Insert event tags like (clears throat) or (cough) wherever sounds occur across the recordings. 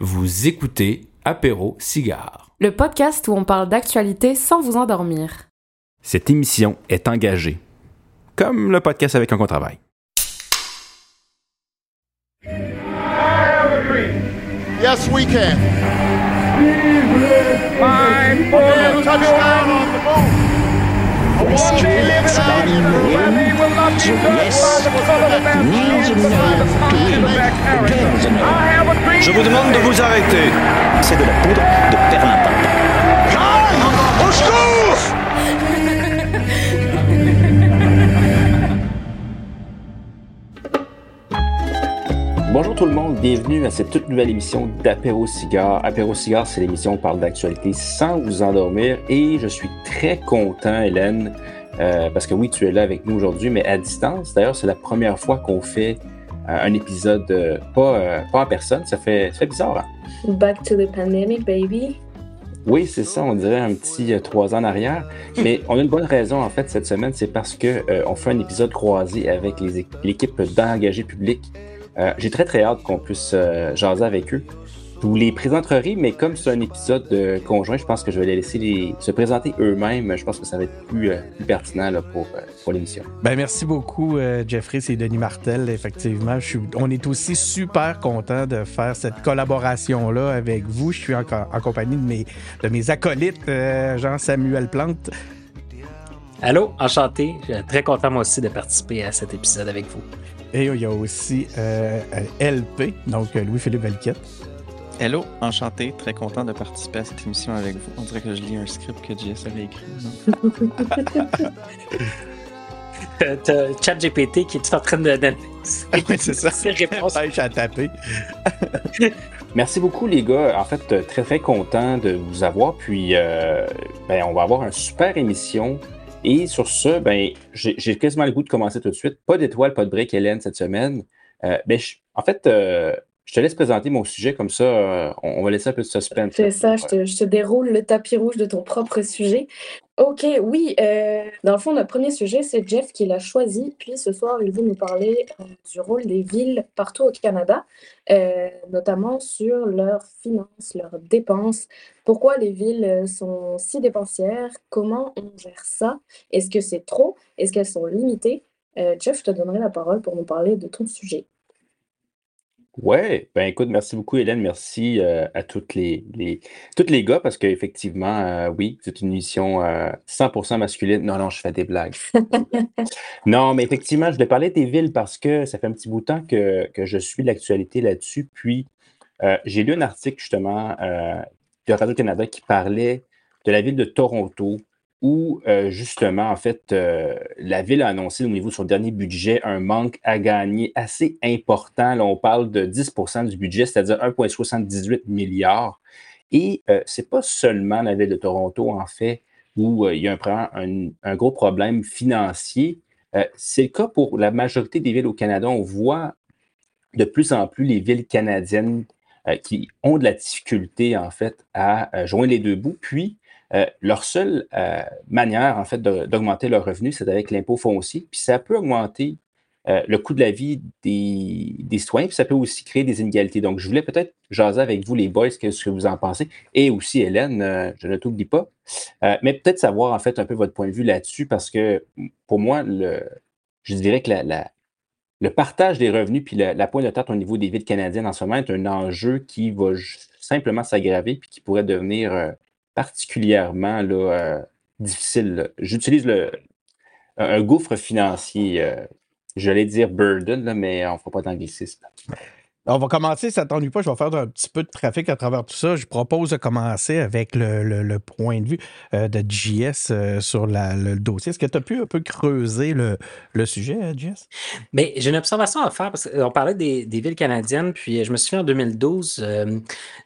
Vous écoutez Apéro Cigare. Le podcast où on parle d'actualité sans vous endormir. Cette émission est engagée, comme le podcast avec un qu'on travaille. Yes, we can. Je vous demande de vous arrêter. C'est de la poudre de perlimpinpin. Au secours! Bonjour tout le monde, bienvenue à cette toute nouvelle émission d'Apéro Cigare. Apéro Cigare, c'est l'émission où on parle d'actualité sans vous endormir et je suis très content, Hélène, euh, parce que oui, tu es là avec nous aujourd'hui, mais à distance. D'ailleurs, c'est la première fois qu'on fait euh, un épisode euh, pas, pas en personne. Ça fait, ça fait bizarre. hein? Back to the pandemic, baby. Oui, c'est ça, on dirait un petit trois ans en arrière. (laughs) Mais on a une bonne raison, en fait, cette semaine, c'est parce que on fait un épisode croisé avec l'équipe d'engagés publics. J'ai très, très hâte qu'on puisse jaser avec eux. Je vous les présenterai, mais comme c'est un épisode euh, conjoint, je pense que je vais les laisser les- se présenter eux-mêmes. Je pense que ça va être plus, euh, plus pertinent là, pour, euh, pour l'émission. Ben merci beaucoup, euh, Jeffrey. C'est Denis Martel, effectivement. Je suis, on est aussi super content de faire cette collaboration-là avec vous. Je suis en, co- en compagnie de mes, de mes acolytes, euh, Jean-Samuel Plante. Allô, enchanté. Je suis très content moi aussi de participer à cet épisode avec vous. Et il y a aussi LP, donc Louis-Philippe Valquette. Hello, enchanté, très content de participer à cette émission avec vous. On dirait que je lis un script que JS avait écrit. (laughs) Euh, T'as ChatGPT qui est tout en train de donner (laughs) Oui, c'est ça. ses réponses. À taper. (laughs) Merci beaucoup, les gars. En fait, euh, très, très content de vous avoir. Puis, euh, ben, on va avoir une super émission. Et sur ce, ben, j'ai quasiment le goût de commencer tout de suite. Pas d'étoile, pas de break, Hélène, cette semaine. Euh, ben, je- en fait, euh, je te laisse présenter mon sujet. Comme ça, euh, on, va laisser un peu de suspense. C'est ça, je te, je te déroule le tapis rouge de ton propre sujet. Ok, oui, euh, dans le fond, notre premier sujet, c'est Jeff qui l'a choisi. Puis ce soir, il veut nous parler euh, du rôle des villes partout au Canada, notamment sur leurs finances, leurs dépenses. Pourquoi les villes sont si dépensières? Comment on gère ça? Est-ce que c'est trop? Est-ce qu'elles sont limitées? Jeff, je te donnerai la parole pour nous parler de ton sujet. Ouais, ben écoute, merci beaucoup Hélène, merci euh, à toutes les, les toutes les gars parce qu'effectivement, euh, oui, c'est une émission euh, 100% masculine. Non, non, je fais des blagues. (laughs) Non, mais effectivement, je voulais parler des villes parce que ça fait un petit bout de temps que, que je suis l'actualité là-dessus. Puis, euh, j'ai lu un article justement de Radio-Canada qui parlait de la ville de Toronto où euh, justement, en fait, euh, la ville a annoncé au niveau de son dernier budget un manque à gagner assez important. Là, on parle de 10% du budget, c'est-à-dire 1,78 milliards. Et euh, c'est pas seulement la ville de Toronto, en fait, où euh, il y a un, un- gros problème financier. C'est le cas pour la majorité des villes au Canada. On voit de plus en plus les villes canadiennes qui ont de la difficulté, en fait, à joindre les deux bouts. Puis, euh, leur seule euh, manière, en fait, d'augmenter leurs revenus, c'est avec l'impôt foncier. Puis ça peut augmenter euh, le coût de la vie des, des citoyens, puis ça peut aussi créer des inégalités. Donc, je voulais peut-être jaser avec vous, les boys, qu'est-ce que vous en pensez, et aussi Hélène, je ne t'oublie pas. Mais peut-être savoir, en fait, un peu votre point de vue là-dessus, parce que pour moi, le, je dirais que le partage des revenus puis la, pointe de tête au niveau des villes canadiennes en ce moment est un enjeu qui va simplement s'aggraver puis qui pourrait devenir particulièrement là, euh, difficile. J'utilise le, un, un gouffre financier. euh, J'allais dire burden, là, mais on ne fera pas d'anglicisme. On va commencer, ça t'ennuie pas, je vais faire un petit peu de trafic à travers tout ça. Je propose de commencer avec le, le- le point de vue euh, de JS euh, sur la- le dossier. Est-ce que tu as pu un peu creuser le, sujet, euh, JS? Mais j'ai une observation à faire parce qu'on parlait des, des villes canadiennes, puis je me souviens en 2012, euh,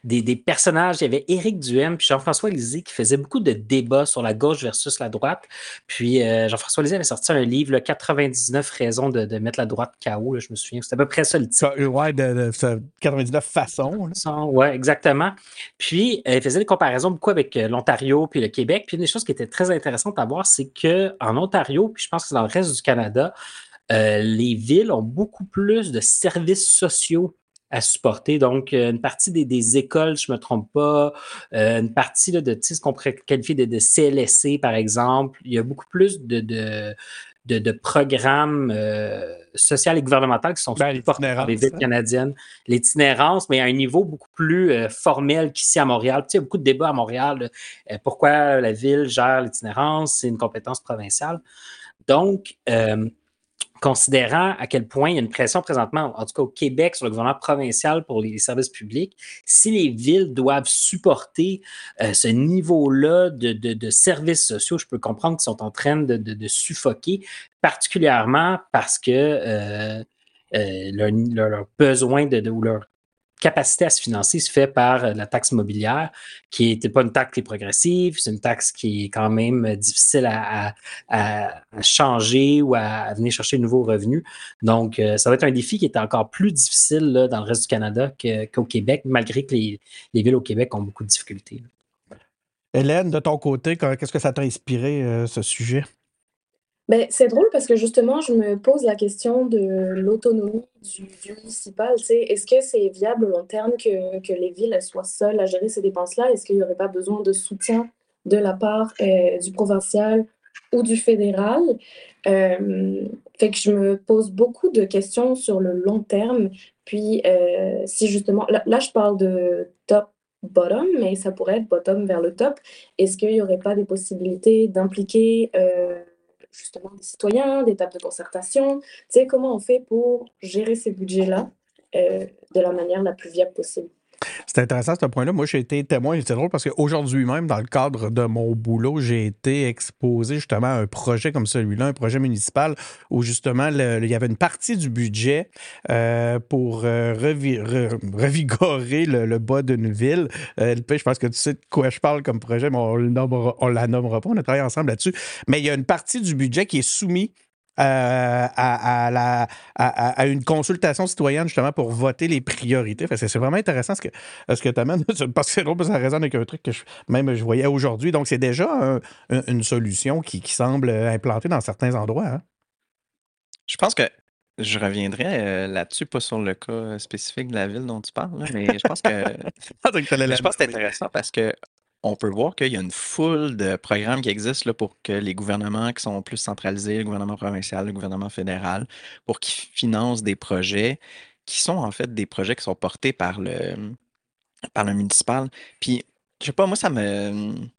des, des personnages, il y avait Éric Duhem puis Jean-François Lisée qui faisaient beaucoup de débats sur la gauche versus la droite. Puis Jean-François Lisée avait sorti un livre, le 99 raisons de, de mettre la droite KO, là, je me souviens, c'était à peu près ça le titre. Ça, Ouais, de, de- ça, 99 façons. Oui, exactement. Puis, euh, il faisait des comparaisons beaucoup avec euh, l'Ontario puis le Québec. Puis, une des choses qui était très intéressante à voir, c'est qu'en Ontario, puis je pense que dans le reste du Canada, euh, les villes ont beaucoup plus de services sociaux à supporter. Donc, une partie des, écoles, je ne me trompe pas, une partie de ce qu'on pourrait qualifier de, CLSC, par exemple. Il y a beaucoup plus de, de, de programmes euh, sociaux et gouvernementaux qui sont Ben, supportés par les villes hein. canadiennes. L'itinérance, mais à un niveau beaucoup plus euh, formel qu'ici à Montréal. Tu sais, il y a beaucoup de débats à Montréal. là, euh, pourquoi la ville gère l'itinérance? C'est une compétence provinciale. Donc, euh, considérant à quel point il y a une pression présentement, en tout cas au Québec, sur le gouvernement provincial pour les services publics, si les villes doivent supporter euh, ce niveau-là de, de- services sociaux, je peux comprendre qu'ils sont en train de, de- suffoquer, particulièrement parce que euh, euh, leur, leur- leur besoin de, ou leur capacité à se financer se fait par euh, la taxe immobilière, qui n'était pas une taxe qui est progressive, c'est une taxe qui est quand même euh, difficile à, changer ou à, venir chercher de nouveaux revenus. Donc, euh, ça va être un défi qui est encore plus difficile dans le reste du Canada qu'au Québec, malgré que les, les villes au Québec ont beaucoup de difficultés. Hélène, de ton côté, qu'est-ce que ça t'a inspiré, ce sujet? Ben, c'est drôle parce que justement, je me pose la question de l'autonomie du, du municipal. Est-ce que c'est viable long terme que, que les villes soient seules à gérer ces dépenses-là? Est-ce qu'il n'y aurait pas besoin de soutien de la part euh, du provincial ou du fédéral? Euh, fait que je me pose beaucoup de questions sur le long terme. Puis, euh, si justement, là, là, je parle de top-bottom, mais ça pourrait être bottom vers le top. Est-ce qu'il n'y aurait pas des possibilités d'impliquer justement des citoyens, des tables de concertation? Tu sais, comment on fait pour gérer ces budgets-là euh, de la manière la plus viable possible? C'est intéressant ce point-là. Moi, j'ai été témoin, c'est drôle parce qu'aujourd'hui même, dans le cadre de mon boulot, j'ai été exposé justement à un projet comme celui-là, un projet municipal où justement il y avait une partie du budget euh, pour euh, revi- re- revigorer le, bas d'une ville. Euh, je pense que tu sais de quoi je parle comme projet, mais on ne la nommera pas. On a travaillé ensemble là-dessus. Mais il y a une partie du budget qui est soumise euh, à, à la, à, une consultation citoyenne justement pour voter les priorités. Fait que c'est vraiment intéressant ce que, ce que tu amènes. (laughs) Parce que c'est drôle, ça résonne avec un truc que je, même je voyais aujourd'hui. Donc, c'est déjà un- un- une solution qui, qui semble implantée dans certains endroits. hein. Je pense que je reviendrai euh, là-dessus, pas sur le cas euh, spécifique de la ville dont tu parles, mais je pense que (laughs) je pense que c'est intéressant parce que on peut voir qu'il y a une foule de programmes qui existent pour que les gouvernements qui sont plus centralisés, le gouvernement provincial, le gouvernement fédéral, pour qu'ils financent des projets qui sont en fait des projets qui sont portés par le, par le municipal. Puis, je sais pas, moi, ça me. Tu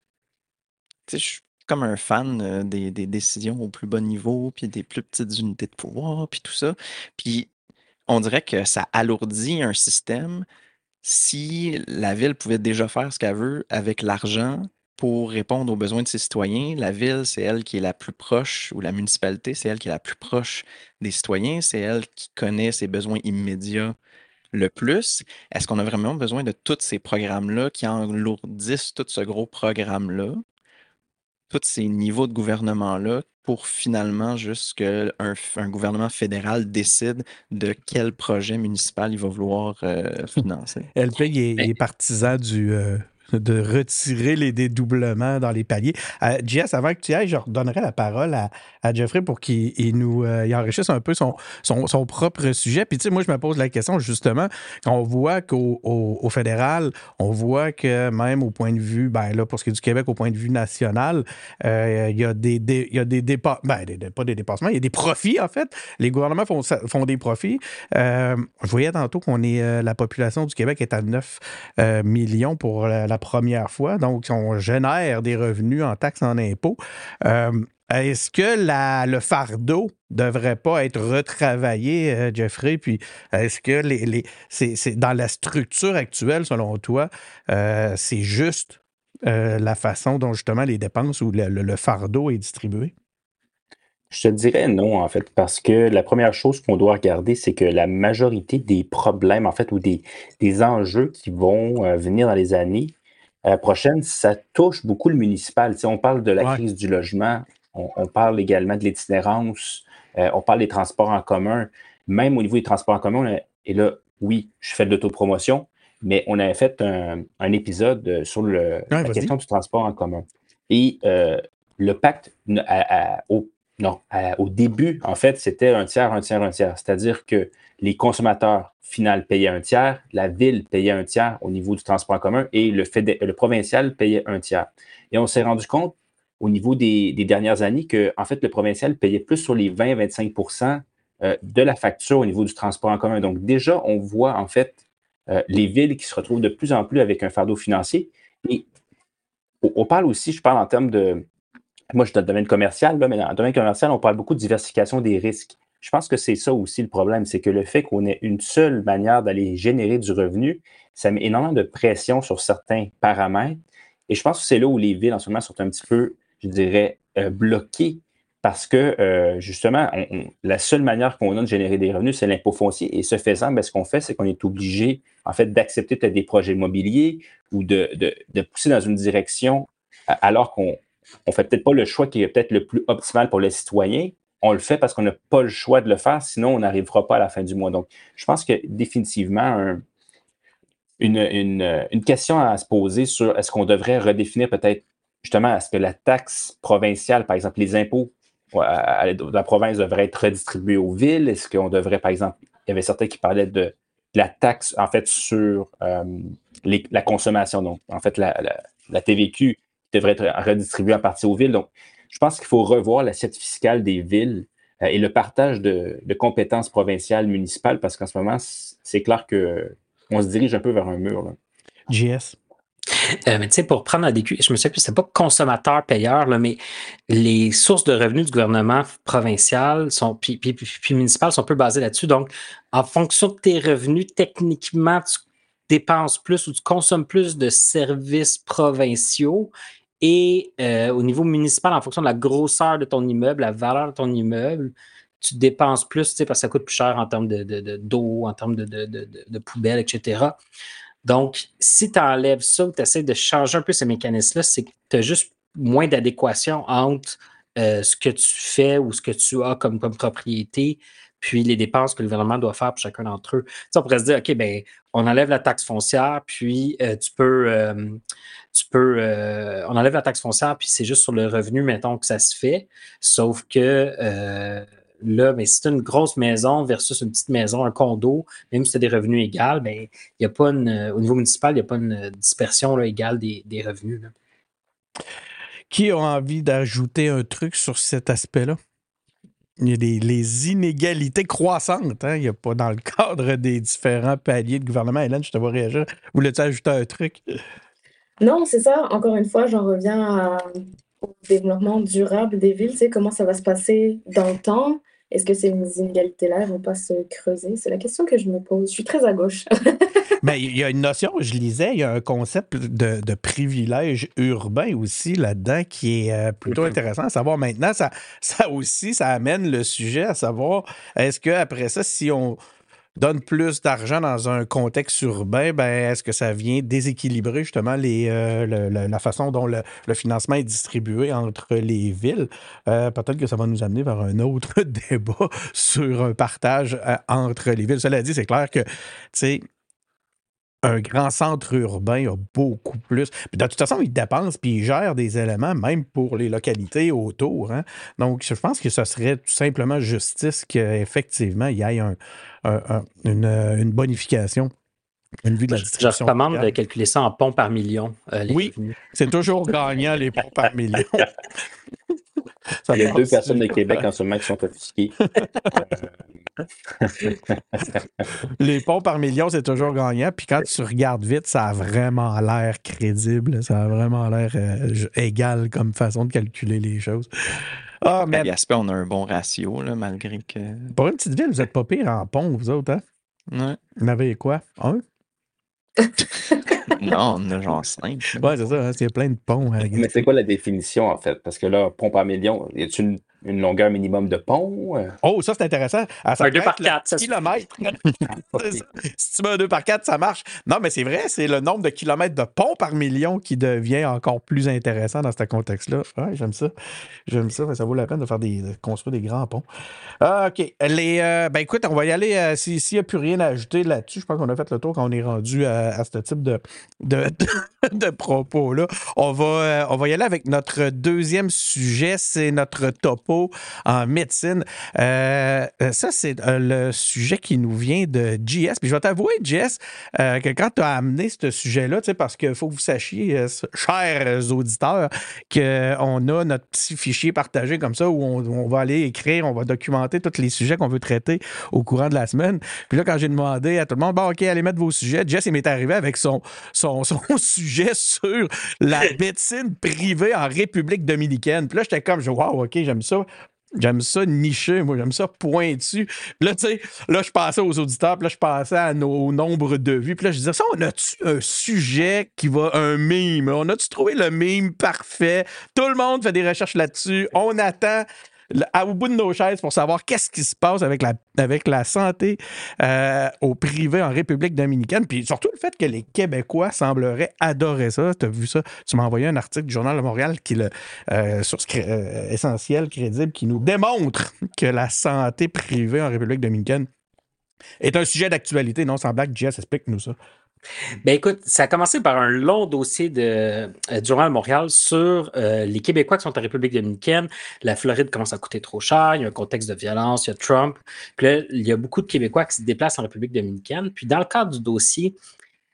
sais, je suis comme un fan euh, des, des décisions au plus bas niveau, puis des plus petites unités de pouvoir, puis tout ça. Puis, on dirait que ça alourdit un système si la ville pouvait déjà faire ce qu'elle veut avec l'argent pour répondre aux besoins de ses citoyens. La ville, c'est elle qui est la plus proche, ou la municipalité, c'est elle qui est la plus proche des citoyens, c'est elle qui connaît ses besoins immédiats le plus. Est-ce qu'on a vraiment besoin de tous ces programmes-là qui alourdissent tout ce gros programme-là, tous ces niveaux de gouvernement-là, pour finalement juste qu'un un gouvernement fédéral décide de quel projet municipal il va vouloir euh, (laughs) financer? LP, il est, il est partisan du, euh, de retirer les dédoublements dans les paliers. Euh, Jess, avant que tu ailles, je redonnerai la parole à, Jeffrey pour qu'il il nous euh, enrichisse un peu son, son, propre sujet. Puis, tu sais, moi, je me pose la question, justement, quand on voit qu'au au, fédéral, on voit que même au point de vue, ben là, pour ce qui est du Québec, au point de vue national, euh, il y a des, il y a des dépassements, ben, pas des dépassements, il y a des profits, en fait. Les gouvernements font, font des profits. Euh, je voyais tantôt qu'on est, la population du Québec est à 9 euh, millions pour la, la première fois. Donc, on génère des revenus en taxes, en impôts. Euh, est-ce que le fardeau devrait pas être retravaillé, euh, Jeffrey? Puis, est-ce que les, les- dans la structure actuelle, selon toi, euh, c'est juste euh, la façon dont justement les dépenses ou le, le- fardeau est distribué? Je te dirais non, en fait, parce que la première chose qu'on doit regarder, c'est que la majorité des problèmes, en fait, ou des, des enjeux qui vont venir dans les années euh, prochaines, ça touche beaucoup le municipal. On parle de la Ouais. crise du logement, on, on parle également de l'itinérance, euh, on parle des transports en commun. Même au niveau des transports en commun, a- et là, oui, je fais de l'autopromotion, mais on avait fait un, un épisode euh, sur le, la question du transport en commun. Et euh, le pacte n- à- à- au non, à- au début, en fait, c'était un tiers, un tiers, un tiers. C'est-à-dire que les consommateurs final payaient un tiers, la ville payait un tiers au niveau du transport en commun et le, le provincial payait un tiers. Et on s'est rendu compte au niveau des, dernières années que, en fait, le provincial payait plus sur les 20-25% euh, de la facture au niveau du transport en commun. Donc, déjà, on voit, en fait, euh, les villes qui se retrouvent de plus en plus avec un fardeau financier. Et on parle aussi, je parle en termes de. Moi, je suis dans le domaine commercial, mais dans le domaine commercial, on parle beaucoup de diversification des risques. Je pense que c'est ça aussi le problème, c'est que le fait qu'on ait une seule manière d'aller générer du revenu, ça met énormément de pression sur certains paramètres. Et je pense que c'est là où les villes en ce moment sont un petit peu, je dirais, euh, bloquées parce que euh, justement, la seule manière qu'on a de générer des revenus, c'est l'impôt foncier. Et ce faisant, ben, ce qu'on fait, c'est qu'on est obligé, en fait, d'accepter peut-être des projets immobiliers ou de, pousser dans une direction alors qu'on ne fait peut-être pas le choix qui est peut-être le plus optimal pour les citoyens. On le fait parce qu'on n'a pas le choix de le faire, sinon on n'arrivera pas à la fin du mois. Donc, je pense que définitivement, une, une, question à se poser sur est-ce qu'on devrait redéfinir peut-être justement, est-ce que la taxe provinciale, par exemple, les impôts la province devrait être redistribuée aux villes? Est-ce qu'on devrait, par exemple, il y avait certains qui parlaient de, la taxe, en fait, sur euh, la consommation. Donc, en fait, la, TVQ devrait être redistribuée en partie aux villes. Je pense qu'il faut revoir l'assiette fiscale des villes euh, et le partage de, compétences provinciales, municipales, parce qu'en ce moment, c'est clair qu'on se dirige un peu vers un mur. Là. JS. Euh, mais tu sais, pour prendre la DQ, je me souviens plus, c'est pas consommateur-payeur, mais les sources de revenus du gouvernement provincial sont, puis, puis, puis, municipal sont un peu basées là-dessus. Donc, en fonction de tes revenus, techniquement, tu dépenses plus ou tu consommes plus de services provinciaux. Et euh, au niveau municipal, en fonction de la grosseur de ton immeuble, la valeur de ton immeuble, tu dépenses plus, tu sais, parce que ça coûte plus cher en termes de, d'eau, en termes de, de poubelles, etc. Donc, si tu enlèves ça ou tu essaies de changer un peu ce mécanisme-là, c'est que tu as juste moins d'adéquation entre euh, ce que tu fais ou ce que tu as comme, comme propriété, puis les dépenses que le gouvernement doit faire pour chacun d'entre eux. Tu on pourrait se dire, OK, ben, on enlève la taxe foncière, puis euh, tu peux, euh, tu peux, on enlève la taxe foncière, puis c'est juste sur le revenu, mettons, que ça se fait. Sauf que là, mais si tu une grosse maison versus une petite maison, un condo, même si tu as des revenus égaux, ben, il a pas au niveau municipal, il n'y a pas une dispersion égale des, revenus. Qui a envie d'ajouter un truc sur cet aspect-là? Il y a des, inégalités croissantes. Hein? Il n'y a pas dans le (laughs) cadre des différents paliers de gouvernement. Hélène, je te vois réagir. Voulais-tu ajouter un truc? Non, c'est ça. Encore une fois, j'en reviens au développement durable des villes. Tu sais, comment ça va se passer dans le temps? Est-ce que ces inégalités-là ne vont pas se creuser? C'est la question que je me pose. Je suis très à gauche. (laughs) Mais il y a une notion, je lisais, il y a un concept de, de privilège urbain aussi là-dedans qui est euh, plutôt mm-hmm. intéressant à savoir. Maintenant, ça, ça aussi, ça amène le sujet à savoir, est-ce qu'après ça, si on donne plus d'argent dans un contexte urbain, ben, est-ce que ça vient déséquilibrer justement les, euh, la façon dont le, financement est distribué entre les villes? Euh, peut-être que ça va nous amener vers un autre (laughs) débat sur un partage euh, entre les villes. Cela dit, c'est clair que, tu sais, un grand centre urbain a beaucoup plus. de toute façon, il dépense puis il gère des éléments, même pour les localités autour. Hein. Donc, je pense que ce serait tout simplement justice qu'effectivement, il y ait un, une, bonification. Une vue de la je recommande de calculer ça en ponts par million. Euh, oui, c'est toujours gagnant les ponts par million. (laughs) Il y a deux personnes de Québec en ce moment qui sont offusquées. (laughs) les ponts par million, c'est toujours gagnant. Puis quand tu regardes vite, ça a vraiment l'air crédible. Ça a vraiment l'air euh, égal comme façon de calculer les choses. Ah, mais... Aspect, on a un bon ratio, là, malgré que. Pour une petite ville, vous n'êtes pas pire en pont, vous autres, hein? Ouais. Vous en avez quoi? Un? (laughs) non, on a genre (laughs) cinq. Ouais, c'est ça, hein, il y a plein de ponts. Hein, mais c'est quoi la définition, en fait? Parce que là, pont par million, y a-t-il une une longueur minimum de pont. Euh. Oh, ça, c'est intéressant. Ah, un 2 par 4. Kilomètres. (laughs) si tu mets un 2 par 4, ça marche. Non, mais c'est vrai, c'est le nombre de kilomètres de pont par million qui devient encore plus intéressant dans ce contexte-là. Ouais, j'aime ça. J'aime ça. Ça vaut la peine de faire des, construire des grands ponts. Ah, OK. Les, euh, ben écoute, on va y aller. Euh, s'il n'y a plus rien à ajouter là-dessus, je pense qu'on a fait le tour quand on est rendu à, ce type de, de, (laughs) de propos. Là. On, va, euh, on va y aller avec notre deuxième sujet, c'est notre topo en médecine. Euh, ça, c'est euh, le sujet qui nous vient de JS. Puis je vais t'avouer, JS, que quand tu as amené ce sujet-là, parce qu'il faut que vous sachiez, chers auditeurs, qu'on a notre petit fichier partagé comme ça où on, va aller écrire, on va documenter tous les sujets qu'on veut traiter au courant de la semaine. Puis là, quand j'ai demandé à tout le monde, bon, OK, allez mettre vos sujets, Jess, il m'est arrivé avec son, son, son (laughs) sujet sur la médecine privée en République dominicaine. Puis là, j'étais comme, wow, OK, j'aime J'aime ça niché, moi, j'aime ça pointu. Puis là, tu sais, là, je passais aux auditeurs, puis là, je passais à nos nombres de vues. Puis là, je disais, ça, on a-tu un sujet qui va, un mime? On a-tu trouvé le mime parfait? Tout le monde fait des recherches là-dessus. On attend au bout de nos chaises pour savoir qu'est-ce qui se passe avec la, avec la santé euh, au privé en République dominicaine. Puis surtout le fait que les Québécois sembleraient adorer ça. Tu as vu ça? Tu m'as envoyé un article du Journal de Montréal qui le, euh, euh, essentiel, crédible, qui nous démontre que la santé privée en République dominicaine est un sujet d'actualité. Non, sans blague, Jess, explique-nous ça. Ben écoute, ça a commencé par un long dossier de, euh, du Journal Montréal sur euh, les Québécois qui sont en République dominicaine. La Floride commence à coûter trop cher, il y a un contexte de violence, il y a Trump. Puis là, il y a beaucoup de Québécois qui se déplacent en République dominicaine. Puis dans le cadre du dossier,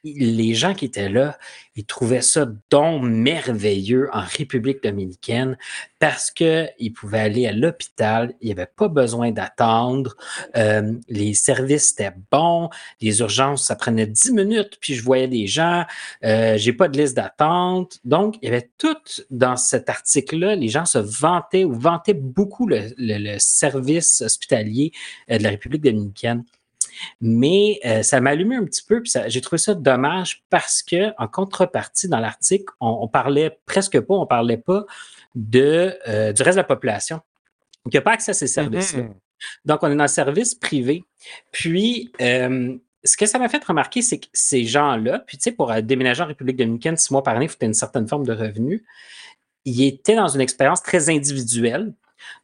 les gens qui étaient là, ils trouvaient ça donc merveilleux en République dominicaine parce qu'ils pouvaient aller à l'hôpital, il n'y avait pas besoin d'attendre, euh, les services étaient bons, les urgences, ça prenait 10 minutes, puis je voyais des gens, euh, j'ai pas de liste d'attente. Donc, il y avait tout dans cet article-là, les gens se vantaient ou vantaient beaucoup le, le service hospitalier euh, de la République dominicaine. Mais euh, ça m'a allumé un petit peu, puis j'ai trouvé ça dommage parce que, en contrepartie, dans l'article, on, parlait presque pas, on parlait pas de, euh, du reste de la population qui n'a pas accès à ces mm-hmm. Donc, on est dans le service privé. Puis, euh, ce que ça m'a fait remarquer, c'est que ces gens-là, puis tu sais, pour déménager en République dominicaine six mois par année, il faut une certaine forme de revenu. Ils étaient dans une expérience très individuelle.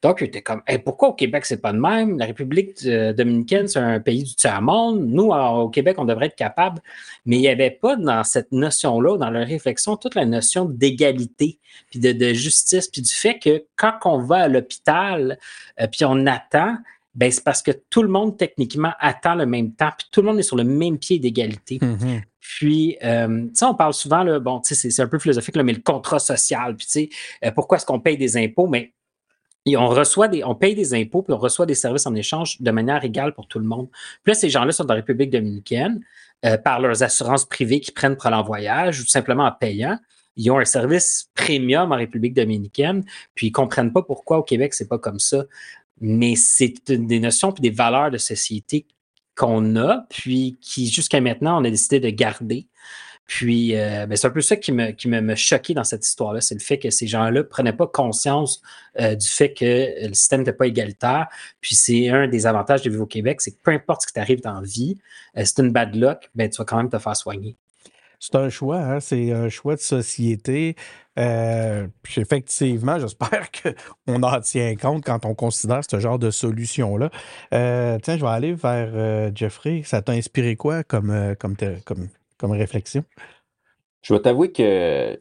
Donc, il était comme, pourquoi au Québec, c'est pas de même? La République euh, dominicaine, c'est un pays du tiers-monde. Nous, au Québec, on devrait être capable. Mais il n'y avait pas dans cette notion-là, dans leur réflexion, toute la notion d'égalité, puis de, justice, puis du fait que quand on va à l'hôpital, euh, puis on attend, ben, c'est parce que tout le monde, techniquement, attend le même temps, puis tout le monde est sur le même pied d'égalité. Mm-hmm. Puis, euh, on parle souvent, là, bon, c'est un peu philosophique, mais le contrat social, puis, tu sais, euh, pourquoi est-ce qu'on paye des impôts? Mais on reçoit des, on paye des impôts, puis on reçoit des services en échange de manière égale pour tout le monde. Puis là, ces gens-là sont la République dominicaine euh, par leurs assurances privées qu'ils prennent pour leur voyage ou simplement en payant. Ils ont un service premium en République dominicaine, puis ils comprennent pas pourquoi au Québec c'est pas comme ça. Mais c'est des notions puis des valeurs de société qu'on a, puis qui jusqu'à maintenant on a décidé de garder. Puis, euh, ben, c'est un peu ça qui me, qui me, me choquait dans cette histoire-là, c'est le fait que ces gens-là ne prenaient pas conscience euh, du fait que le système n'était pas égalitaire. Puis, c'est un des avantages de vivre au Québec, c'est que peu importe ce qui t'arrive dans la vie, euh, c'est une bad luck, ben, tu vas quand même te faire soigner. C'est un choix, hein? c'est un choix de société. puis effectivement, j'espère (laughs) qu'on en tient compte quand on considère ce genre de solution-là. tiens, je vais aller vers Jeffrey. Ça t'a inspiré quoi comme, comme, comme comme réflexion? Je vais t'avouer que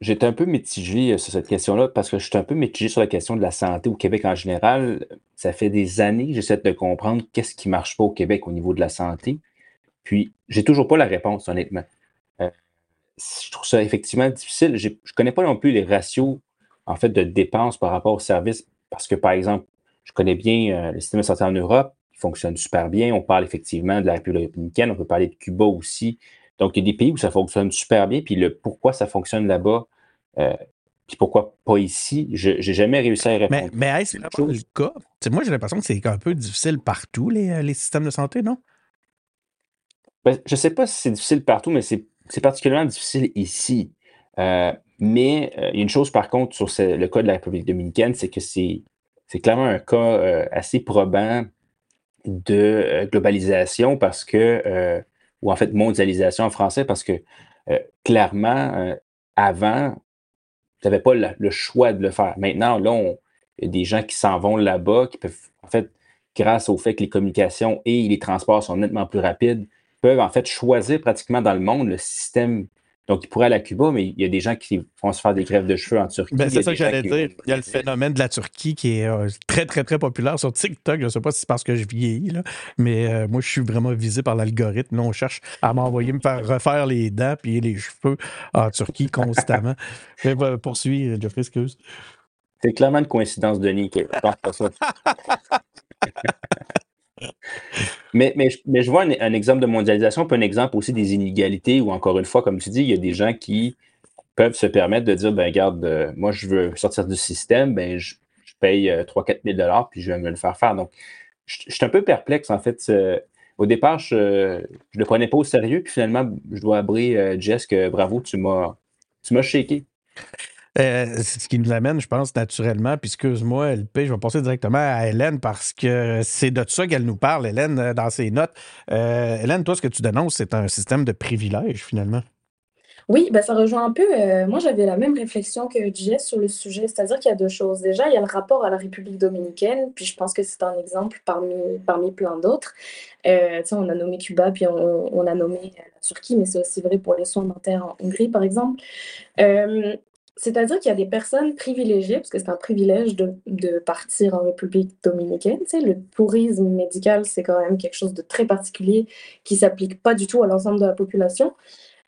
j'étais un peu mitigé euh, sur cette question-là parce que je suis un peu mitigé sur la question de la santé au Québec en général. Ça fait des années que j'essaie de comprendre qu'est-ce qui ne marche pas au Québec au niveau de la santé. Puis, j'ai toujours pas la réponse, honnêtement. Euh, je trouve ça effectivement difficile. Je ne connais pas non plus les ratios, en fait, de dépenses par rapport aux services parce que, par exemple, je connais bien euh, le système de santé en Europe, il fonctionne super bien. On parle effectivement de la République dominicaine, on peut parler de Cuba aussi. Donc, il y a des pays où ça fonctionne super bien, puis le pourquoi ça fonctionne là-bas, euh, puis pourquoi pas ici, je n'ai jamais réussi à répondre. Mais, mais est-ce que le cas? moi, j'ai l'impression que c'est un peu difficile partout, les, euh, les systèmes de santé, non? Ben, je ne sais pas si c'est difficile partout, mais c'est particulièrement difficile ici. Euh, mais il y a une chose, par contre, sur le cas de la République dominicaine, c'est que c'est clairement un cas assez probant de globalisation parce que ou en fait mondialisation en français, parce que euh, clairement, euh, avant, tu n'avais pas le choix de le faire. Maintenant, là, il y a des gens qui s'en vont là-bas, qui peuvent, en fait, grâce au fait que les communications et les transports sont nettement plus rapides, peuvent en fait choisir pratiquement dans le monde le système Donc, il pourrait aller à Cuba, mais il y a des gens qui vont se faire des grèves de cheveux en Turquie. Ben, c'est ça que j'allais dire. Il y a le phénomène de la Turquie qui est euh, très, très, très populaire sur TikTok. Je ne sais pas si c'est parce que je vieillis, là, mais euh, moi, je suis vraiment visé par l'algorithme. Là, on cherche à m'envoyer me faire refaire les dents puis les cheveux en Turquie constamment. (laughs) mais va, poursuis, euh, Jeffrey, excuse. C'est clairement une coïncidence, Denis. que je pense ça. (laughs) mais, mais, mais je vois un, exemple de mondialisation, puis un exemple aussi des inégalités, où encore une fois, comme tu dis, il y a des gens qui peuvent se permettre de dire, ben regarde, euh, moi je veux sortir du système, ben je, je paye 3-4 000 dollars, puis je vais me le faire faire. Donc, je, je suis un peu perplexe, en fait. euh, au départ, je ne le prenais pas au sérieux, puis finalement, je dois abrer euh, Jess que bravo, tu m'as tu m'as shaké. Euh, c'est ce qui nous amène, je pense, naturellement, puis excuse-moi, LP, je vais passer directement à Hélène parce que c'est de ça qu'elle nous parle, Hélène, euh, dans ses notes. Euh, Hélène, toi, ce que tu dénonces, c'est un système de privilèges, finalement. Oui, ben ça rejoint un peu. moi, j'avais la même réflexion que JS sur le sujet, c'est-à-dire qu'il y a deux choses. Déjà, il y a le rapport à la République dominicaine, puis je pense que c'est un exemple parmi, parmi plein d'autres. Euh, on a nommé Cuba, puis on, on a nommé la Turquie, mais c'est aussi vrai pour les soins dentaires en Hongrie, par exemple. Euh, c'est-à-dire qu'il y a des personnes privilégiées, parce que c'est un privilège de, de partir en République dominicaine. Tu sais, le tourisme médical, c'est quand même quelque chose de très particulier qui s'applique pas du tout à l'ensemble de la population.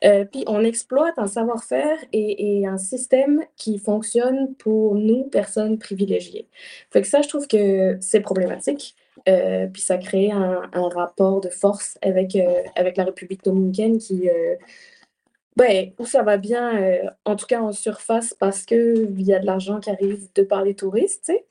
Euh, puis on exploite un savoir-faire et, un système qui fonctionne pour nous, personnes privilégiées. Fait ça, je trouve que c'est problématique. Euh, puis ça crée un, rapport de force avec, euh, avec la République dominicaine qui, ben, ça va bien, euh, en tout cas en surface, parce qu'il y a de l'argent qui arrive de par les touristes, tu sais.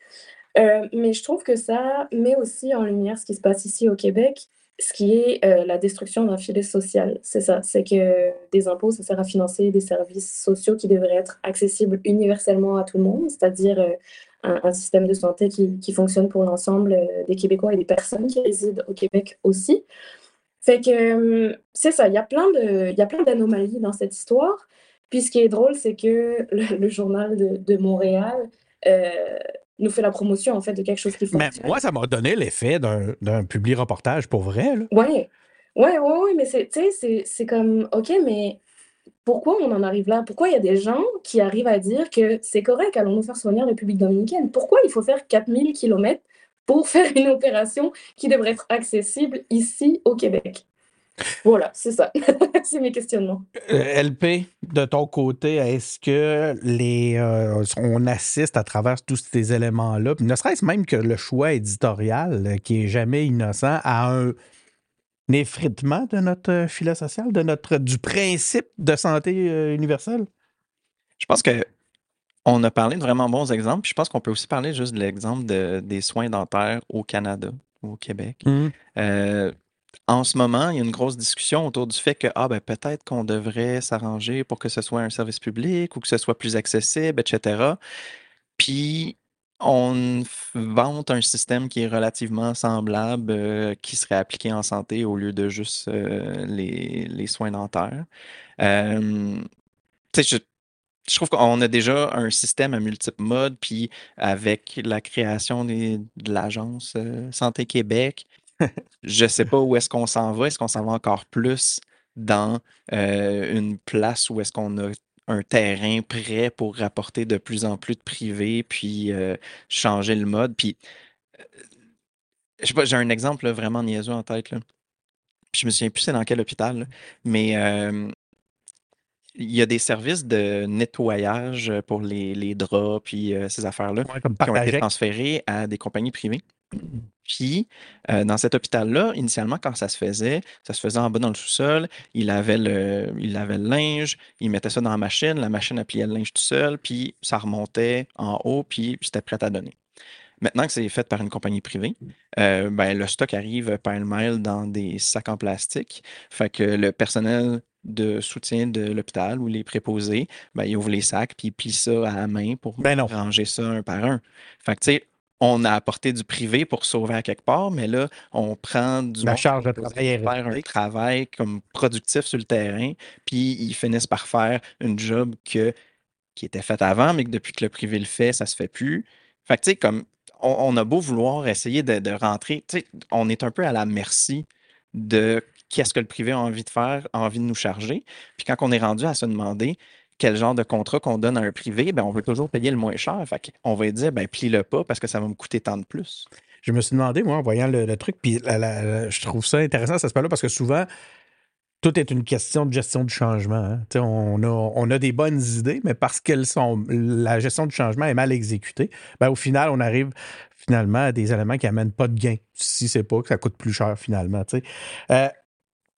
Euh, mais je trouve que ça met aussi en lumière ce qui se passe ici au Québec, ce qui est euh, la destruction d'un filet social. C'est ça, c'est que des impôts, ça sert à financer des services sociaux qui devraient être accessibles universellement à tout le monde, c'est-à-dire un, système de santé qui, fonctionne pour l'ensemble des Québécois et des personnes qui résident au Québec aussi. Fait que euh, c'est ça, il y a plein d'anomalies dans cette histoire. Puis ce qui est drôle, c'est que le, le journal de, de Montréal euh, nous fait la promotion en fait de quelque chose qui Mais fonctionne. moi, ça m'a donné l'effet d'un public reportage pour vrai. Ouais, ouais, ouais, mais c'est, tu sais, c'est, c'est comme, OK, mais pourquoi on en arrive là? Pourquoi il y a des gens qui arrivent à dire que c'est correct, allons nous faire soigner en République dominicaine? Pourquoi il faut faire 4000 kilomètres pour faire une opération qui devrait être accessible ici au Québec? Voilà, c'est ça. (laughs) c'est mes questionnements. Euh, LP, de ton côté, est-ce que les euh, on assiste à travers tous ces éléments-là, ne serait-ce même que le choix éditorial, euh, qui est jamais innocent, à un effritement de notre filet social, de notre du principe de santé euh, universelle? Je pense que on a parlé de vraiment bons exemples. puis je pense qu'on peut aussi parler juste de l'exemple de- des soins dentaires au Canada ou au Québec. Mhm. Euh, en ce moment, il y a une grosse discussion autour du fait que ah, ben, peut-être qu'on devrait s'arranger pour que ce soit un service public ou que ce soit plus accessible, etc. Puis on vante un système qui est relativement semblable, euh, qui serait appliqué en santé au lieu de juste euh, les, les soins dentaires. Euh, tu sais, je, je trouve qu'on a déjà un système à multiples modes, puis avec la création de l'agence euh, Santé Québec, (laughs) je sais pas où est-ce qu'on s'en va. Est-ce qu'on s'en va encore plus dans euh, une place où est-ce qu'on a un terrain prêt pour rapporter de plus en plus de privés, puis euh, changer le mode? Puis, je sais pas, j'ai un exemple vraiment niaiseux en tête. Je me souviens plus c'est dans quel hôpital, mais il y a des services de nettoyage pour les, les draps, puis euh, ces affaires-là, Ouais, qui ont été transférés à des compagnies privées. (clears throat) Puis, euh, dans cet hôpital-là, initialement, quand ça se faisait, ça se faisait en bas dans le sous-sol. Il avait le, il avait le linge, il mettait ça dans la machine, la machine elle pliait le linge tout seul, puis ça remontait en haut, puis c'était prêt à donner. Maintenant que c'est fait par une compagnie privée, euh, ben, le stock arrive pêle-mêle dans des sacs en plastique. Fait que le personnel de soutien de l'hôpital ou les préposés, ben, ils ouvrent les sacs puis ils plient ça à la main pour Ben non. ranger ça un par un. Fait que, tu sais, on a apporté du privé pour sauver à quelque part, mais là, on prend du La charge de travail supposé faire un travail comme productif sur le terrain, puis ils finissent par faire une job que, qui était faite avant, mais que depuis que le privé le fait, ça se fait plus. Fait que, tu sais, comme on, on a beau vouloir essayer de, de rentrer, tu sais, on est un peu à la merci de qu'est-ce que le privé a envie de faire, a envie de nous charger. Puis quand on est rendu à se demander quel genre de contrat qu'on donne à un privé, ben, on veut toujours payer le moins cher. Fait on va dire, ben, plie-le pas parce que ça va me coûter tant de plus. Je me suis demandé, moi, en voyant le, truc, puis je trouve ça intéressant, ça se passe là, parce que souvent, tout est une question de gestion du changement. Hein. On, a, on a des bonnes idées, mais parce qu'elles sont la gestion du changement est mal exécutée, ben, au final, on arrive finalement à des éléments qui n'amènent pas de gain. Si c'est pas que ça coûte plus cher finalement. Euh,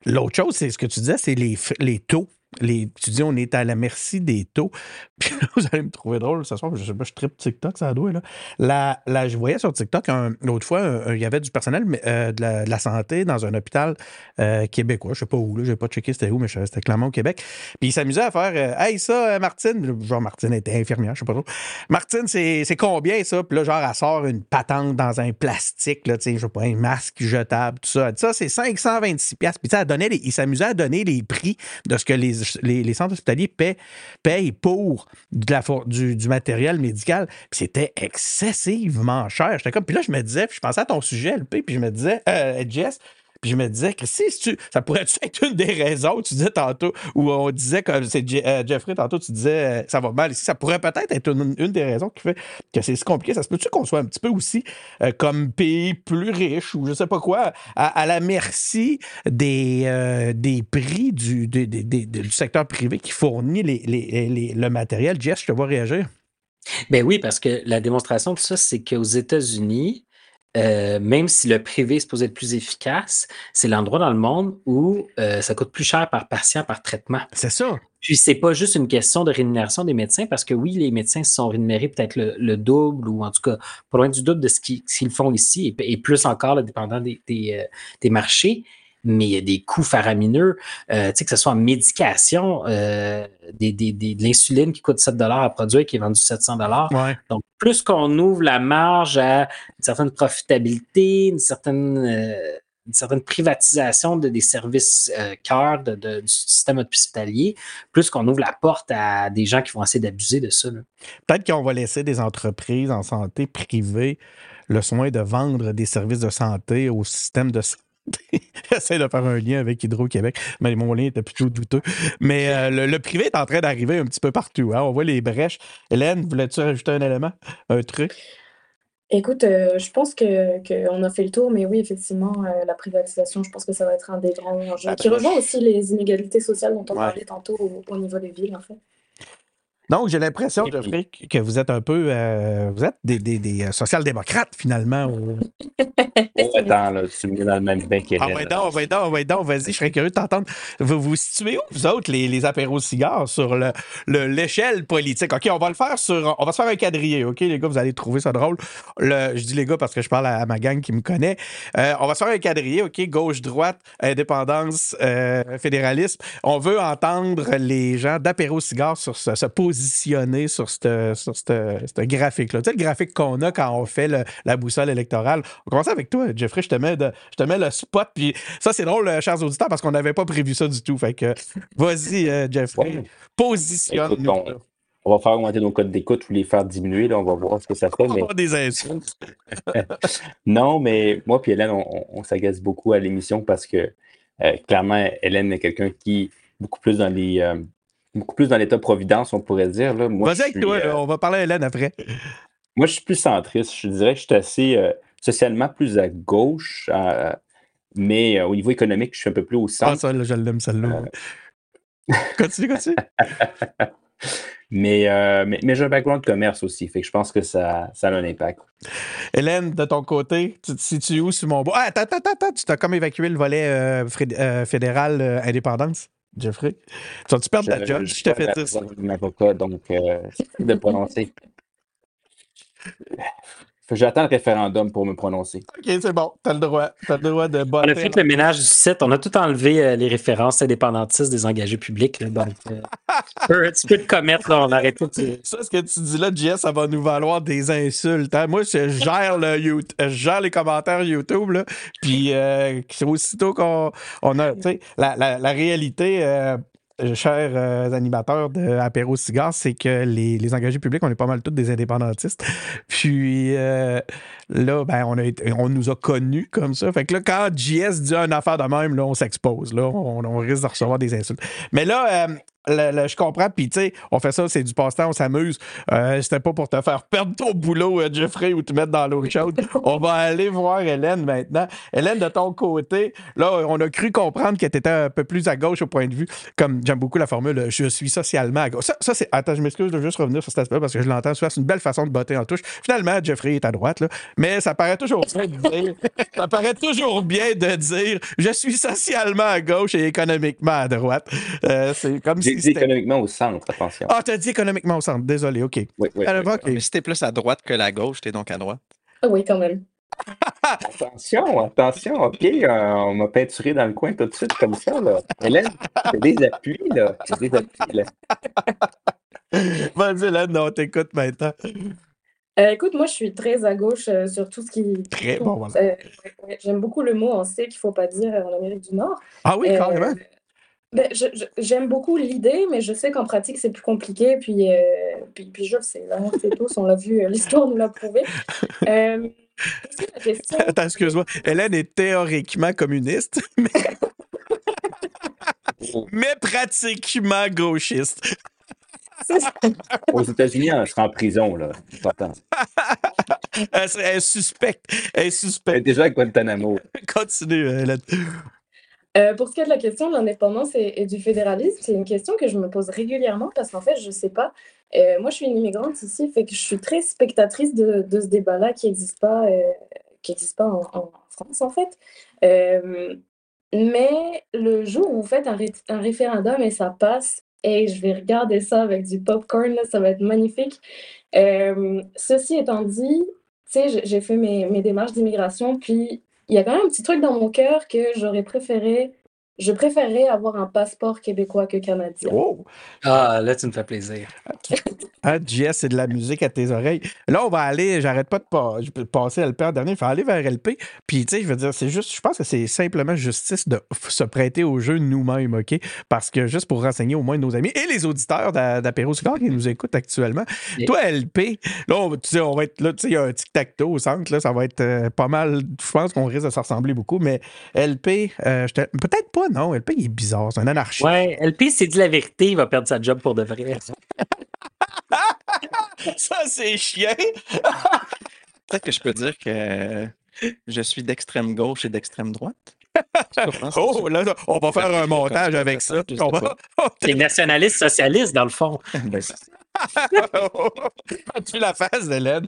l'autre chose, c'est ce que tu disais, c'est les, les taux tu dis, on est à la merci des taux. (laughs) Puis là, vous allez me trouver drôle ce soir, je sais pas, je tripe TikTok, ça doit, là. Là, je voyais sur TikTok, l'autre fois, il y avait du personnel euh, de, la, santé dans un hôpital euh, québécois, je sais pas où, là, j'ai pas checké c'était où, mais c'était clairement au Québec. Puis il s'amusait à faire, euh, hey, ça, Martine, genre Martine était infirmière, je sais pas trop. Martine, c'est combien ça? Puis là, genre, elle sort une patente dans un plastique, là, tu sais, je sais pas, un masque jetable, tout ça. ça, c'est 526$. Puis ça, il s'amusait à donner les prix de ce que les les, centres hospitaliers payent, pour de la, du, du, matériel médical. Puis c'était excessivement cher. J'étais comme, puis là, je me disais, puis je pensais à ton sujet, LP, puis je me disais, euh, Jess, je me disais que si tu, ça pourrait être une des raisons, tu disais tantôt, où on disait, comme c'est euh, Jeffrey, tantôt, tu disais, euh, ça va mal ici. Ça pourrait peut-être être une, des raisons qui fait que c'est si compliqué. Ça se peut-tu qu'on soit un petit peu aussi euh, comme pays plus riche ou je sais pas quoi, à, la merci des, des prix du, du secteur privé qui fournit les, le matériel? Jess, je te vois réagir. Ben oui, parce que la démonstration de ça, c'est qu'aux États-Unis, euh, même si le privé est supposé être plus efficace, c'est l'endroit dans le monde où euh, ça coûte plus cher par patient, par traitement. C'est ça. Puis c'est pas juste une question de rémunération des médecins, parce que oui, les médecins sont rémunérés peut-être le, double ou en tout cas pas loin du double de ce qu'ils font ici, et, plus encore, dépendant des, des, euh, des marchés mais il y a des coûts faramineux, euh, que ce soit en médication, euh, des, des, des, de l'insuline qui coûte 7 à produire, qui est vendu 700 ouais. Donc, plus qu'on ouvre la marge à une certaine profitabilité, une certaine, euh, une certaine privatisation de, des services cœur de, de, du système hospitalier, plus qu'on ouvre la porte à des gens qui vont essayer d'abuser de ça. Peut-être qu'on va laisser des entreprises en santé privées le soin de vendre des services de santé au système de santé (laughs) J'essaie de faire un lien avec Hydro-Québec, mais mon lien était plutôt douteux. Mais euh, le, privé est en train d'arriver un petit peu partout. Hein. On voit les brèches. Hélène, voulais-tu rajouter un élément, un truc? Écoute, euh, je pense qu'on a fait le tour, mais oui, effectivement, euh, la privatisation, je pense que ça va être un des grands enjeux, qui rejoint aussi les inégalités sociales dont on parlait tantôt au, niveau des villes, en fait. Donc, j'ai l'impression, Geoffrey, que vous êtes un peu. Euh, vous êtes des, des, des euh, social-démocrates, finalement. (laughs) ouais, dans, là, tu me dans le même bain Ah, ouais, donc, ouais, donc, ouais, donc, vas-y, je serais curieux de t'entendre. Vous vous situez où, vous autres, les, les apéros cigares, sur l'échelle le, l'échelle politique? OK, on va le faire sur. On va se faire un quadrillé, OK, les gars, vous allez trouver ça drôle. Le, je dis les gars parce que je parle à, ma gang qui me connaît. Euh, on va se faire un quadrillé, OK, gauche-droite, indépendance, fédéralisme. On veut entendre les gens d'apéros cigares sur ce, ce positionner sur ce graphique-là. Tu sais, le graphique qu'on a quand on fait la boussole électorale. On commence avec toi, Jeffrey. Je te mets, je te mets le spot. Puis ça, c'est drôle, euh, chers auditeurs, parce qu'on n'avait pas prévu ça du tout. Fait que, vas-y, euh, Jeffrey. Positionne. On, va faire augmenter nos codes d'écoute ou les faire diminuer. Là, on va voir ce que ça fait. On mais... des insultes. (laughs) non, mais moi et Hélène, on, s'agace beaucoup à l'émission parce que euh, clairement, Hélène est quelqu'un qui beaucoup plus dans les, beaucoup plus dans l'état-providence, on pourrait dire. Vas-y avec toi, euh, on va parler à Hélène après. Moi, je suis plus centriste. Je dirais que je suis assez euh, socialement plus à gauche, mais euh, au niveau économique, je suis un peu plus au centre. Ah, ça, là, je l'aime, celle-là. (laughs) continue, continue. (laughs) mais, mais, mais j'ai un background de commerce aussi, fait que je pense que ça, ça a un impact. Hélène, de ton côté, tu te situes où sur mon bois? Ah, attends, attends, attends, tu t'as comme évacué le volet fédéral indépendance? Jeffrey? Tu vas-tu perdre ta job? je t'ai fait ça? avocat, donc euh, (laughs) de prononcer. J'attends le référendum pour me prononcer. OK, c'est bon. Tu as le droit. As le droit de On a fait le ménage du site. On a tout enlevé euh, les références indépendantistes des engagés publics. donc, euh, (laughs) tu, peux, te commettre. Là, on arrête tout. (laughs) Ça, ce que tu dis là, Jess, ça va nous valoir des insultes. Hein. Moi, je gère, le je gère les commentaires YouTube. Là, puis, euh, aussitôt qu'on on a. La, la, la réalité. Euh, chers euh, animateurs de Apéro c'est que les, les engagés publics, on est pas mal tous des indépendantistes. (laughs) Puis euh, là, ben, on, a été- on nous a connus comme ça. Fait que là, quand JS dit une affaire de même, là, on s'expose. Là, on, on risque de recevoir des insultes. Mais là, le- le- je comprends, puis tu sais, on fait ça, c'est du passe-temps, on s'amuse. Euh, C'était pas pour te faire perdre ton boulot, euh, Jeffrey, ou te mettre dans l'eau chaude. (laughs) on va aller voir Hélène maintenant. Hélène, de ton côté, là, on a cru comprendre que tu étais un peu plus à gauche au point de vue, comme j'aime beaucoup la formule je suis socialement à gauche. Ça, ça, c'est. Attends, je m'excuse de juste revenir sur cet aspect parce que je l'entends souvent. C'est une belle façon de botter en touche. Finalement, Jeffrey est à droite, là. Mais ça paraît toujours bien de dire, ça paraît toujours bien de dire je suis socialement à gauche et économiquement à droite. Euh, c'est comme si dit économiquement au centre, attention. Ah, t'as dit économiquement au centre. Désolé, OK. Oui, oui, Alors, oui. Mais si t'es plus à droite que la gauche, t'es donc à droite. Ah oui, quand même. Attention, attention, OK, euh, on m'a peinturé dans le coin tout de suite comme ça, là. Hélène, c'est des appuis, là. C'est des appuis, là. (laughs) Vas-y, Hélène, on t'écoute maintenant. Euh, écoute, moi, je suis très à gauche euh, sur tout ce qui. Très bon, voilà. euh, J'aime beaucoup le mot on sait qu'il ne faut pas dire en Amérique du Nord. Ah oui, Euh, carrément. Ben, J'aime beaucoup l'idée, mais je sais qu'en pratique, c'est plus compliqué. Puis, euh, puis, puis je sais, là, sait tous, on l'a vu, euh, l'histoire nous l'a prouvé. (laughs) Euh, la question. Attends, excuse-moi. Hélène est théoriquement communiste, (laughs) mais, (laughs) mais pratiquement gauchiste. c'est ça. Aux États-Unis, on sera en prison, là. C'est. Elle, elle est suspecte. Elle est Elle est suspecte. déjà à Guantanamo. Continue, Hélène. Euh, pour ce qui est de la question de l'indépendance et, du fédéralisme, c'est une question que je me pose régulièrement parce qu'en fait, je ne sais pas. Euh, moi, je suis une immigrante ici, fait que je suis très spectatrice de, ce débat-là qui n'existe pas, euh, qui existe pas en, France, en fait. Mais le jour où vous faites un, ré- un référendum et ça passe, et je vais regarder ça avec du popcorn, là, ça va être magnifique. Ceci étant dit, j'ai fait mes, mes démarches d'immigration, puis il y a quand même un petit truc dans mon cœur que j'aurais préféré, je préférerais avoir un passeport québécois que canadien. Oh! Ah, là, tu me fais plaisir. (laughs) Hein, JS, c'est de la musique à tes oreilles. Là, on va aller, j'arrête pas de pas, je peux passer LP en dernier, il faut aller vers LP. Puis, tu sais, je veux dire, c'est juste, je pense que c'est simplement justice de se prêter au jeu nous-mêmes, OK? Parce que juste pour renseigner au moins nos amis et les auditeurs d'A- d'Apéro qui nous écoutent actuellement. Toi, LP, là, on, tu sais, on va être là, tu sais, il y a un tic-tac-toe au centre, là, ça va être euh, pas mal, je pense qu'on risque de se ressembler beaucoup, mais LP, euh, je te- peut-être pas, non, LP, il est bizarre, c'est un anarchiste. Ouais, LP s'est dit la vérité, il va perdre sa job pour de vrai. (laughs) Ça, c'est chien! (laughs) Peut-être que je peux dire que je suis d'extrême gauche et d'extrême droite. (laughs) Oh, là, on va faire un montage avec ça. C'est nationaliste socialiste, dans le fond. Ben, tu la face, Hélène?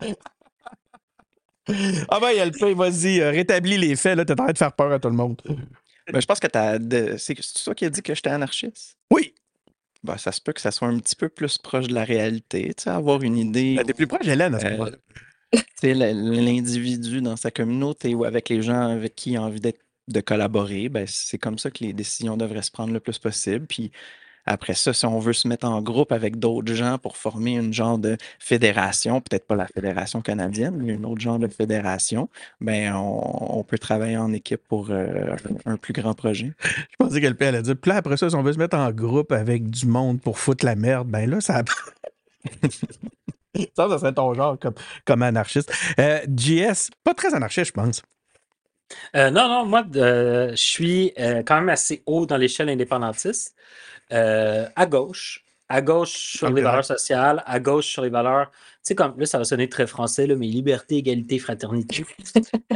Ah ben, LP, vas-y, euh, rétablis les faits, là, t'es en train de faire peur à tout le monde. Ben, je pense que t'as. de- C'est toi qui as dit que j'étais anarchiste? Oui, Ben, ça se peut que ça soit un petit peu plus proche de la réalité, tu sais, avoir une idée. ben, t'es plus proche d'Hélène à ce Euh, moment-là. l'individu dans sa communauté ou avec les gens avec qui il a envie de collaborer, ben, c'est comme ça que les décisions devraient se prendre le plus possible. Puis après ça, si on veut se mettre en groupe avec d'autres gens pour former une genre de fédération, peut-être pas la fédération canadienne, mais une autre genre de fédération, ben, on, on peut travailler en équipe pour euh, un, plus grand projet. Je pensais que dire. Puis là, après ça, si on veut se mettre en groupe avec du monde pour foutre la merde, ben là, ça. (laughs) ça, ça serait ton genre comme, comme anarchiste. Euh, JS, pas très anarchiste, je pense. Euh, non, non, moi, euh, je suis euh, quand même assez haut dans l'échelle indépendantiste. Euh, à gauche, à gauche sur les valeurs sociales, à gauche sur les valeurs, tu sais, comme là, ça va sonner très français, là, mais liberté, égalité, fraternité. (laughs)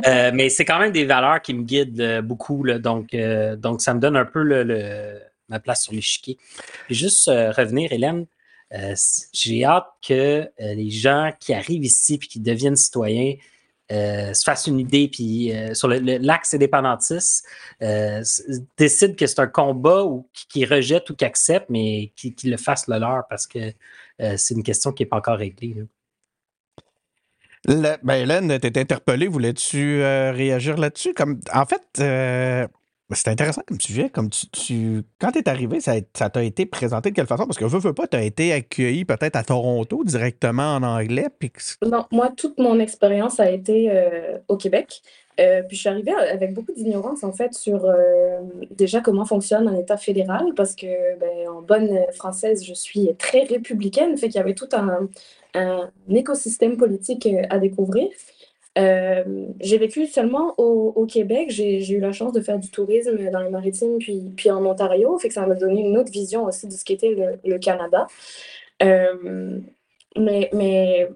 Euh, mais c'est quand même des valeurs qui me guident euh, beaucoup, là, donc, euh, donc ça me donne un peu le, le- ma place sur l'échiquier. Juste euh, revenir, Hélène, j'ai hâte que les gens qui arrivent ici puis qui deviennent citoyens euh, se fassent une idée, puis euh, sur l'axe indépendantiste, euh, décident que c'est un combat ou qui, ou qui accepte, mais qui, qui le fassent le leur parce que euh, c'est une question qui n'est pas encore réglée. ben, Hélène, t'es interpellée. Voulais-tu réagir là-dessus? En fait, c'est intéressant comme sujet. Comme tu, tu- quand tu es arrivé, ça, t'a été présenté de quelle façon? Parce que veux, veux pas, tu as été accueilli peut-être à Toronto directement en anglais. Puis Non, moi, toute mon expérience a été euh, au Québec. Euh, puis je suis arrivée avec beaucoup d'ignorance en fait sur euh, déjà comment fonctionne un État fédéral parce que ben, en bonne française je suis très républicaine, fait qu'il y avait tout un, écosystème politique à découvrir. Euh, j'ai vécu seulement au, Québec. J'ai eu la chance de faire du tourisme dans les maritimes puis, puis en Ontario. Fait ça m'a donné une autre vision aussi de ce qu'était le, Canada. Euh, mais, mais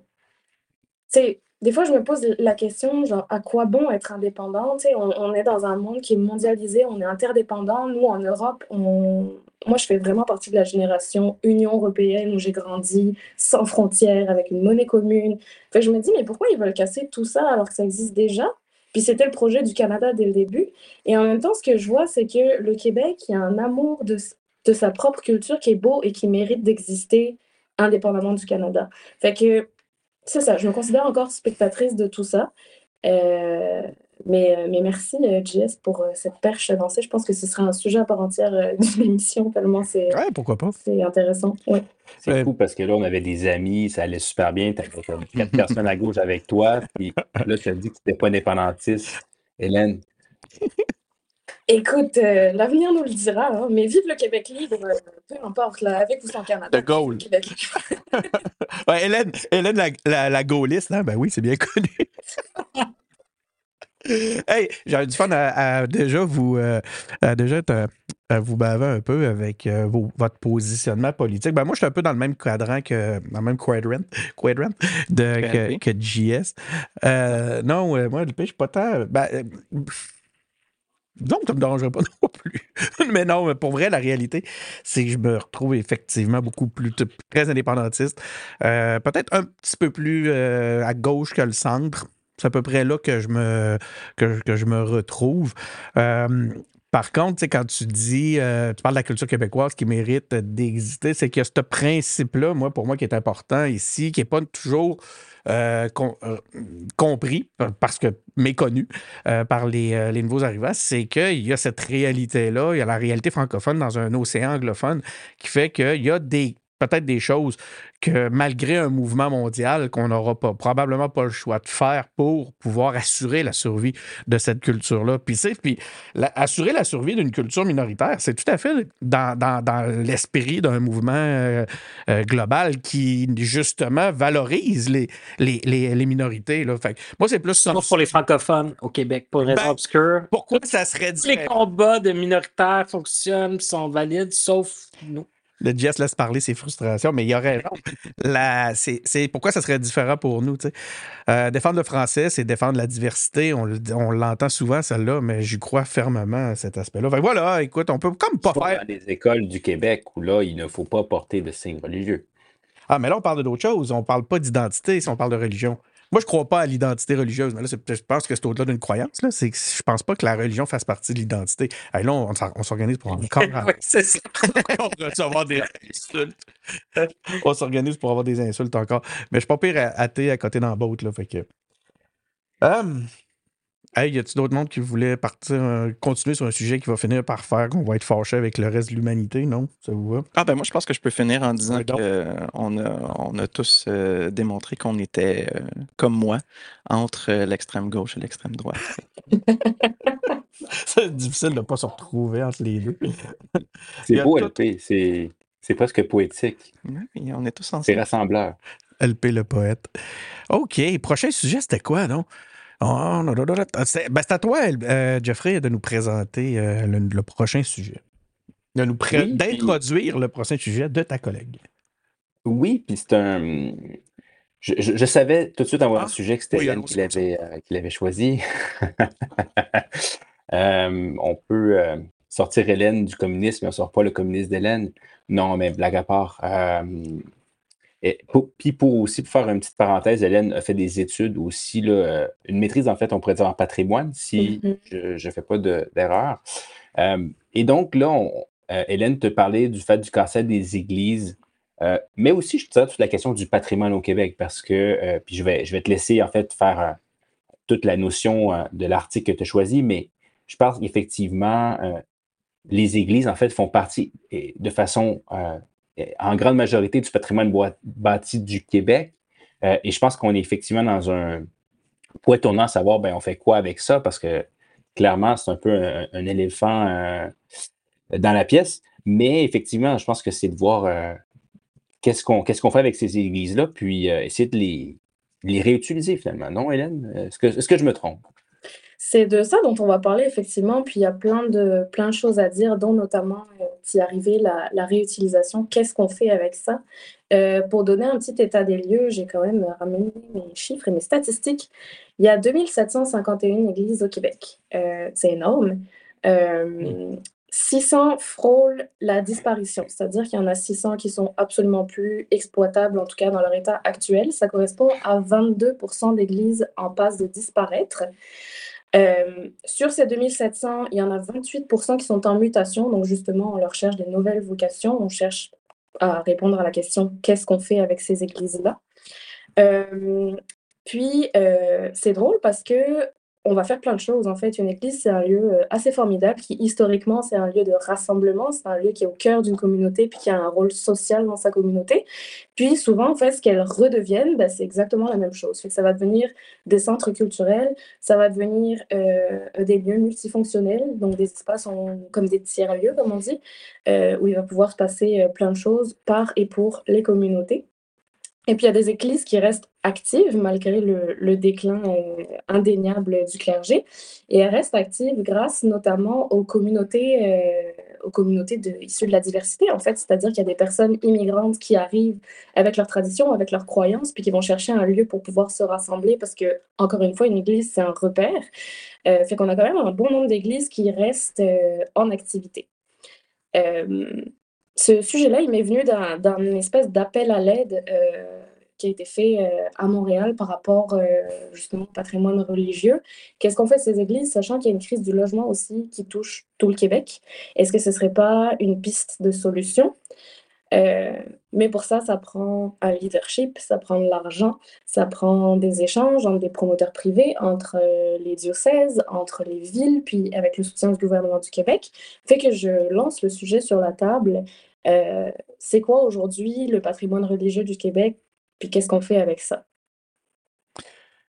des fois, je me pose la question, genre, à quoi bon être indépendant? On, on est dans un monde qui est mondialisé, on est interdépendant. Nous, en Europe, on, moi, je fais vraiment partie de la génération Union européenne où j'ai grandi sans frontières, avec une monnaie commune. Fait que je me dis, mais pourquoi ils veulent casser tout ça alors que ça existe déjà? Puis c'était le projet du Canada dès le début. Et en même temps, ce que je vois, c'est que le Québec, il y a un amour de, sa propre culture qui est beau et qui mérite d'exister indépendamment du Canada. Fait que c'est ça, je me considère encore spectatrice de tout ça. Euh, mais, euh, mais merci, euh, JS, pour euh, cette perche lancée. Je pense que ce sera un sujet à part entière euh, (laughs) d'une émission, tellement c'est Ouais, pourquoi pas? c'est intéressant. Ouais. C'est Ouais. fou parce que là, on avait des amis, ça allait super bien. Tu avais comme quatre (laughs) personnes à gauche avec toi. Puis là, tu as dit que tu n'étais pas indépendantiste. Hélène, Écoute, euh, l'avenir nous le dira, hein, mais vive le Québec libre, euh, peu importe, là, avec ou sans Canada. De Gaulle. vive le Québec libre. (laughs) Ouais, Hélène, Hélène la, la, la gaulliste, hein? ben oui, c'est bien connu. (laughs) hey, j'avais du fun à, à déjà vous euh, à déjà te- à vous baver un peu avec euh, vos- votre positionnement politique. Ben moi, je suis un peu dans le même cadran que dans le même quadrant, (laughs) quadrant de, que, que JS. Euh, non, euh, moi, le je suis pas tant. Ben, euh, donc, ça me dérangerait pas (laughs) non plus. mais non, mais pour vrai, la réalité, c'est que je me retrouve effectivement beaucoup plus très indépendantiste. Euh, Peut-être un petit peu plus euh, à gauche que le centre. C'est à peu près là que je me, que, je me retrouve. Euh, par contre, quand tu dis, euh, tu parles de la culture québécoise qui mérite d'exister, c'est que ce principe-là, moi, pour moi, qui est important ici, qui n'est pas toujours euh, com- compris, parce que méconnu par les, les nouveaux arrivants, c'est qu'il y a cette réalité-là, il y a la réalité francophone dans un océan anglophone qui fait qu'il y a des peut-être des choses que malgré un mouvement mondial qu'on n'aura pas probablement pas le choix de faire pour pouvoir assurer la survie de cette culture-là. Puis, puis la- assurer la survie d'une culture minoritaire, c'est tout à fait dans, dans- dans l'esprit d'un mouvement euh, euh, global qui justement valorise les, les, les, les minorités. Là. Fait que moi, c'est plus ça. Pour les francophones au Québec, pour raison Ben, obscure. Pourquoi ça serait Tous les différent? combats de minoritaires fonctionnent, sont valides, sauf nous. Le Jess laisse parler ses frustrations, mais il y a raison. La- c'est, c'est pourquoi ça serait différent pour nous. Euh, défendre le français, c'est défendre la diversité. On, le- on l'entend souvent, celle-là, mais j'y crois fermement à cet aspect-là. Fait que voilà, écoute, on peut comme pas pas faire. dans les écoles du Québec où là, il ne faut pas porter de signes religieux. Ah, mais là, on parle d'autre chose. On parle pas d'identité si on parle de religion. Moi, je crois pas à l'identité religieuse, mais là, je pense que c'est au-delà d'une croyance. Là. C'est que je pense pas que la religion fasse partie de l'identité. Hey, là, on, s'or- on s'organise pour encore (laughs) Oui, c'est ça. (laughs) on recevoir des insultes. On s'organise pour avoir des insultes encore. Mais je suis pas pire à- athée à côté dans la botte, là. Fait que. Hum. Hey, y a-tu d'autres mondes qui voulaient partir, euh, continuer sur un sujet qui va finir par faire qu'on va être fâché avec le reste de l'humanité, non? Ça vous va? Ah ben moi je pense que je peux finir en disant qu'on a, on a tous euh, démontré qu'on était euh, comme moi entre euh, l'extrême gauche et l'extrême droite. (laughs) C'est difficile de pas se retrouver entre les deux. C'est beau, tout- LP. C'est c'est presque poétique. Oui, on est tous C'est ensemble. rassembleur. LP le poète. OK. Prochain sujet, c'était quoi, non? Oh. C'est ben, à toi, euh, Jeffrey, de nous présenter euh, le, le prochain sujet. De nous pré- Oui, D'introduire le prochain sujet de ta collègue. Oui, puis c'est un. Je, je- je savais tout de suite en voyant Ah, sujet que c'était oui, Hélène allons-y qui l'avait euh, qui l'avait choisi. (laughs) Euh, on peut euh, sortir Hélène du communisme, mais on ne sort pas le communisme d'Hélène. Non, mais blague à part. Et pour- puis pour aussi pour faire une petite parenthèse, Hélène a fait des études aussi, là, euh, une maîtrise en fait, on pourrait dire en patrimoine, si Mhm. je ne fais pas de- d'erreur. Euh, et donc là, on- euh, Hélène te parlait du fait du cancer des églises, euh, mais aussi je te dirais toute la question du patrimoine au Québec, parce que, puis je vais, je vais te laisser en fait faire toute la notion de l'article que tu as choisi, mais je pense qu'effectivement, les églises, en fait, font partie de façon en grande majorité du patrimoine bâti du Québec. Euh, et je pense qu'on est effectivement dans un, être tournant à savoir, ben, on fait quoi avec ça? Parce que clairement, c'est un peu un, éléphant euh, dans la pièce. Mais effectivement, je pense que c'est de voir qu'est-ce qu'on qu'est-ce qu'on fait avec ces églises-là, puis essayer de les, les réutiliser finalement. Non, Hélène? Est-ce que, est que je me trompe? C'est de ça dont on va parler effectivement, puis il y a plein de, plein de choses à dire, dont notamment y arriver la, la réutilisation. Qu'est-ce qu'on fait avec ça? Euh, pour donner un petit état des lieux, j'ai quand même ramené mes chiffres et mes statistiques. Il y a 2751 églises au Québec. Euh, c'est énorme. 600 euh, frôlent la disparition, c'est-à-dire qu'il y en a 600 qui sont absolument plus exploitables, en tout cas dans leur état actuel. Ça correspond à 22% d'églises en passe de disparaître. Sur ces 2700, il y en a 28% qui sont en mutation. Donc, justement, on leur cherche des nouvelles vocations. On cherche à répondre à la question qu'est-ce qu'on fait avec ces églises-là? Euh, puis, euh, c'est drôle parce que on va faire plein de choses. En fait, une église, c'est un lieu euh, assez formidable qui, historiquement, c'est un lieu de rassemblement, c'est un lieu qui est au cœur d'une communauté, puis qui a un rôle social dans sa communauté. Puis, souvent, en fait, ce qu'elles redeviennent, ben, c'est exactement la même chose. ça va devenir des centres culturels, ça va devenir euh, des lieux multifonctionnels, donc des espaces comme des tiers-lieux, comme on dit, euh, où il va pouvoir se passer plein de choses par et pour les communautés. Et puis, il y a des églises qui restent actives malgré le, déclin euh, indéniable du clergé. Et elles restent actives grâce notamment aux communautés, euh, aux communautés issues de la diversité, en fait. C'est-à-dire qu'il y a des personnes immigrantes qui arrivent avec leurs traditions, avec leurs croyances, puis qui vont chercher un lieu pour pouvoir se rassembler parce que, encore une fois, une église, c'est un repère. Euh, fait qu'on a quand même un bon nombre d'églises qui restent en activité ce sujet-là, il m'est venu d'un espèce d'appel à l'aide euh, qui a été fait euh, à Montréal par rapport euh, justement au patrimoine religieux. Qu'est-ce qu'on fait de ces églises, sachant qu'il y a une crise du logement aussi qui touche tout le Québec? Est-ce que ce ne serait pas une piste de solution? mais pour ça, ça prend un leadership, ça prend de l'argent, ça prend des échanges entre des promoteurs privés, entre les diocèses, entre les villes, puis avec le soutien du gouvernement du Québec. Fait que je lance le sujet sur la table euh, c'est quoi aujourd'hui le patrimoine religieux du Québec, puis qu'est-ce qu'on fait avec ça?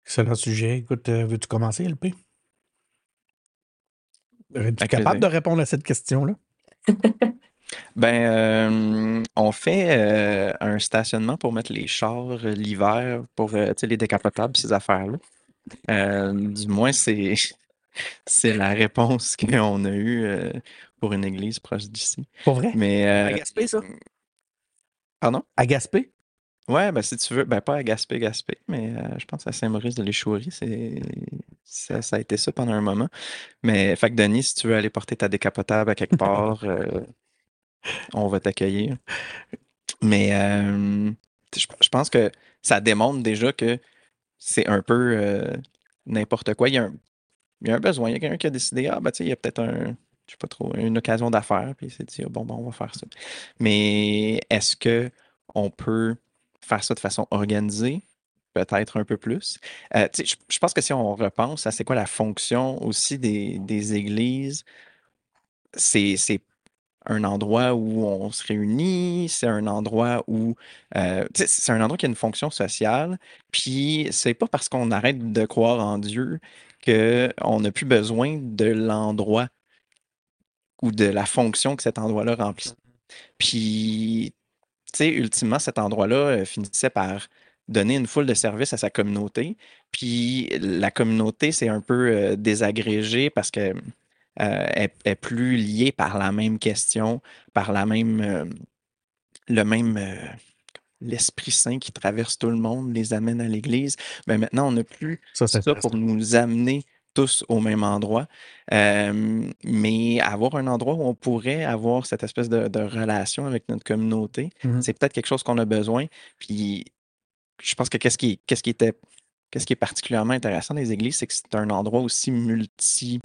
Excellent sujet. Écoute, euh, veux-tu commencer, LP? Es-tu capable de répondre à cette question-là? (laughs) ben, euh, on fait un stationnement pour mettre les chars l'hiver pour les décapotables, ces affaires-là. du moins, c'est (laughs) c'est la réponse qu'on a eue pour une église proche d'ici. Pour vrai? Mais, à Gaspé, ça? Pardon? À Gaspé? Ouais, ben si tu veux, ben pas à Gaspé, Gaspé, mais je pense à Saint-Maurice de l'Échouerie, c'est ça, ça, a été ça pendant un moment. Mais fait que Denis, si tu veux aller porter ta décapotable à quelque (laughs) part, on va t'accueillir. Mais je, pense que ça démontre déjà que c'est un peu n'importe quoi. Il y a un, il y a un besoin. Il y a quelqu'un qui a décidé, ah, ben, tu sais, il y a peut-être un, je sais pas trop, une occasion d'affaires, puis il s'est dit, bon, bon, on va faire ça. Mais est-ce que on peut faire ça de façon organisée? Peut-être un peu plus. Euh, je, pense que si on repense à c'est quoi la fonction aussi des, des églises, c'est un endroit où on se réunit, c'est un endroit où euh, c'est un endroit qui a une fonction sociale. Puis c'est pas parce qu'on arrête de croire en Dieu qu'on n'a plus besoin de l'endroit ou de la fonction que cet endroit-là remplit. Puis, tu sais, ultimement, cet endroit-là euh, finissait par donner une foule de services à sa communauté. Puis la communauté s'est un peu euh, désagrégée parce que euh, est, plus liée par la même question, par la même, le même l'Esprit Saint qui traverse tout le monde, les amène à l'Église. Mais ben, maintenant, on n'a plus ça, pour nous amener tous au même endroit. mais avoir un endroit où on pourrait avoir cette espèce de, relation avec notre communauté, mmh c'est peut-être quelque chose qu'on a besoin. Puis je pense que qu'est-ce qui, qu'est-ce qui était qu'est-ce qui est particulièrement intéressant des églises, c'est que c'est un endroit aussi multi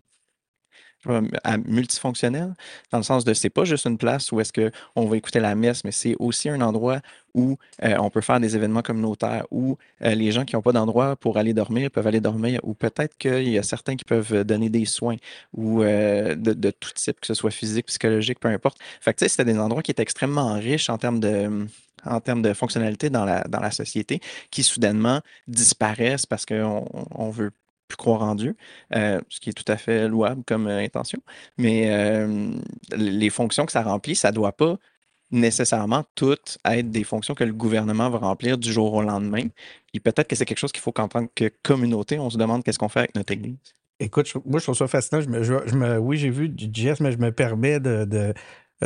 multifonctionnel, dans le sens de c'est pas juste une place où est-ce qu'on va écouter la messe, mais c'est aussi un endroit où on peut faire des événements communautaires, où les gens qui n'ont pas d'endroit pour aller dormir peuvent aller dormir, ou peut-être qu'il y a certains qui peuvent donner des soins, ou de, tout type, que ce soit physique, psychologique, peu importe. Fait que tu c'était des endroits qui étaient extrêmement riches en termes de en termes de fonctionnalité dans la, dans la société qui soudainement disparaissent parce qu'on on veut plus croire en Dieu, euh, ce qui est tout à fait louable comme euh, intention. Mais euh, les fonctions que ça remplit, ça ne doit pas nécessairement toutes être des fonctions que le gouvernement va remplir du jour au lendemain. Et peut-être que c'est quelque chose qu'il faut qu'en tant que communauté, on se demande qu'est-ce qu'on fait avec notre Église. Écoute, moi, je trouve ça fascinant. Je me, je, me- oui, j'ai vu du JS, mais je me permets de, de,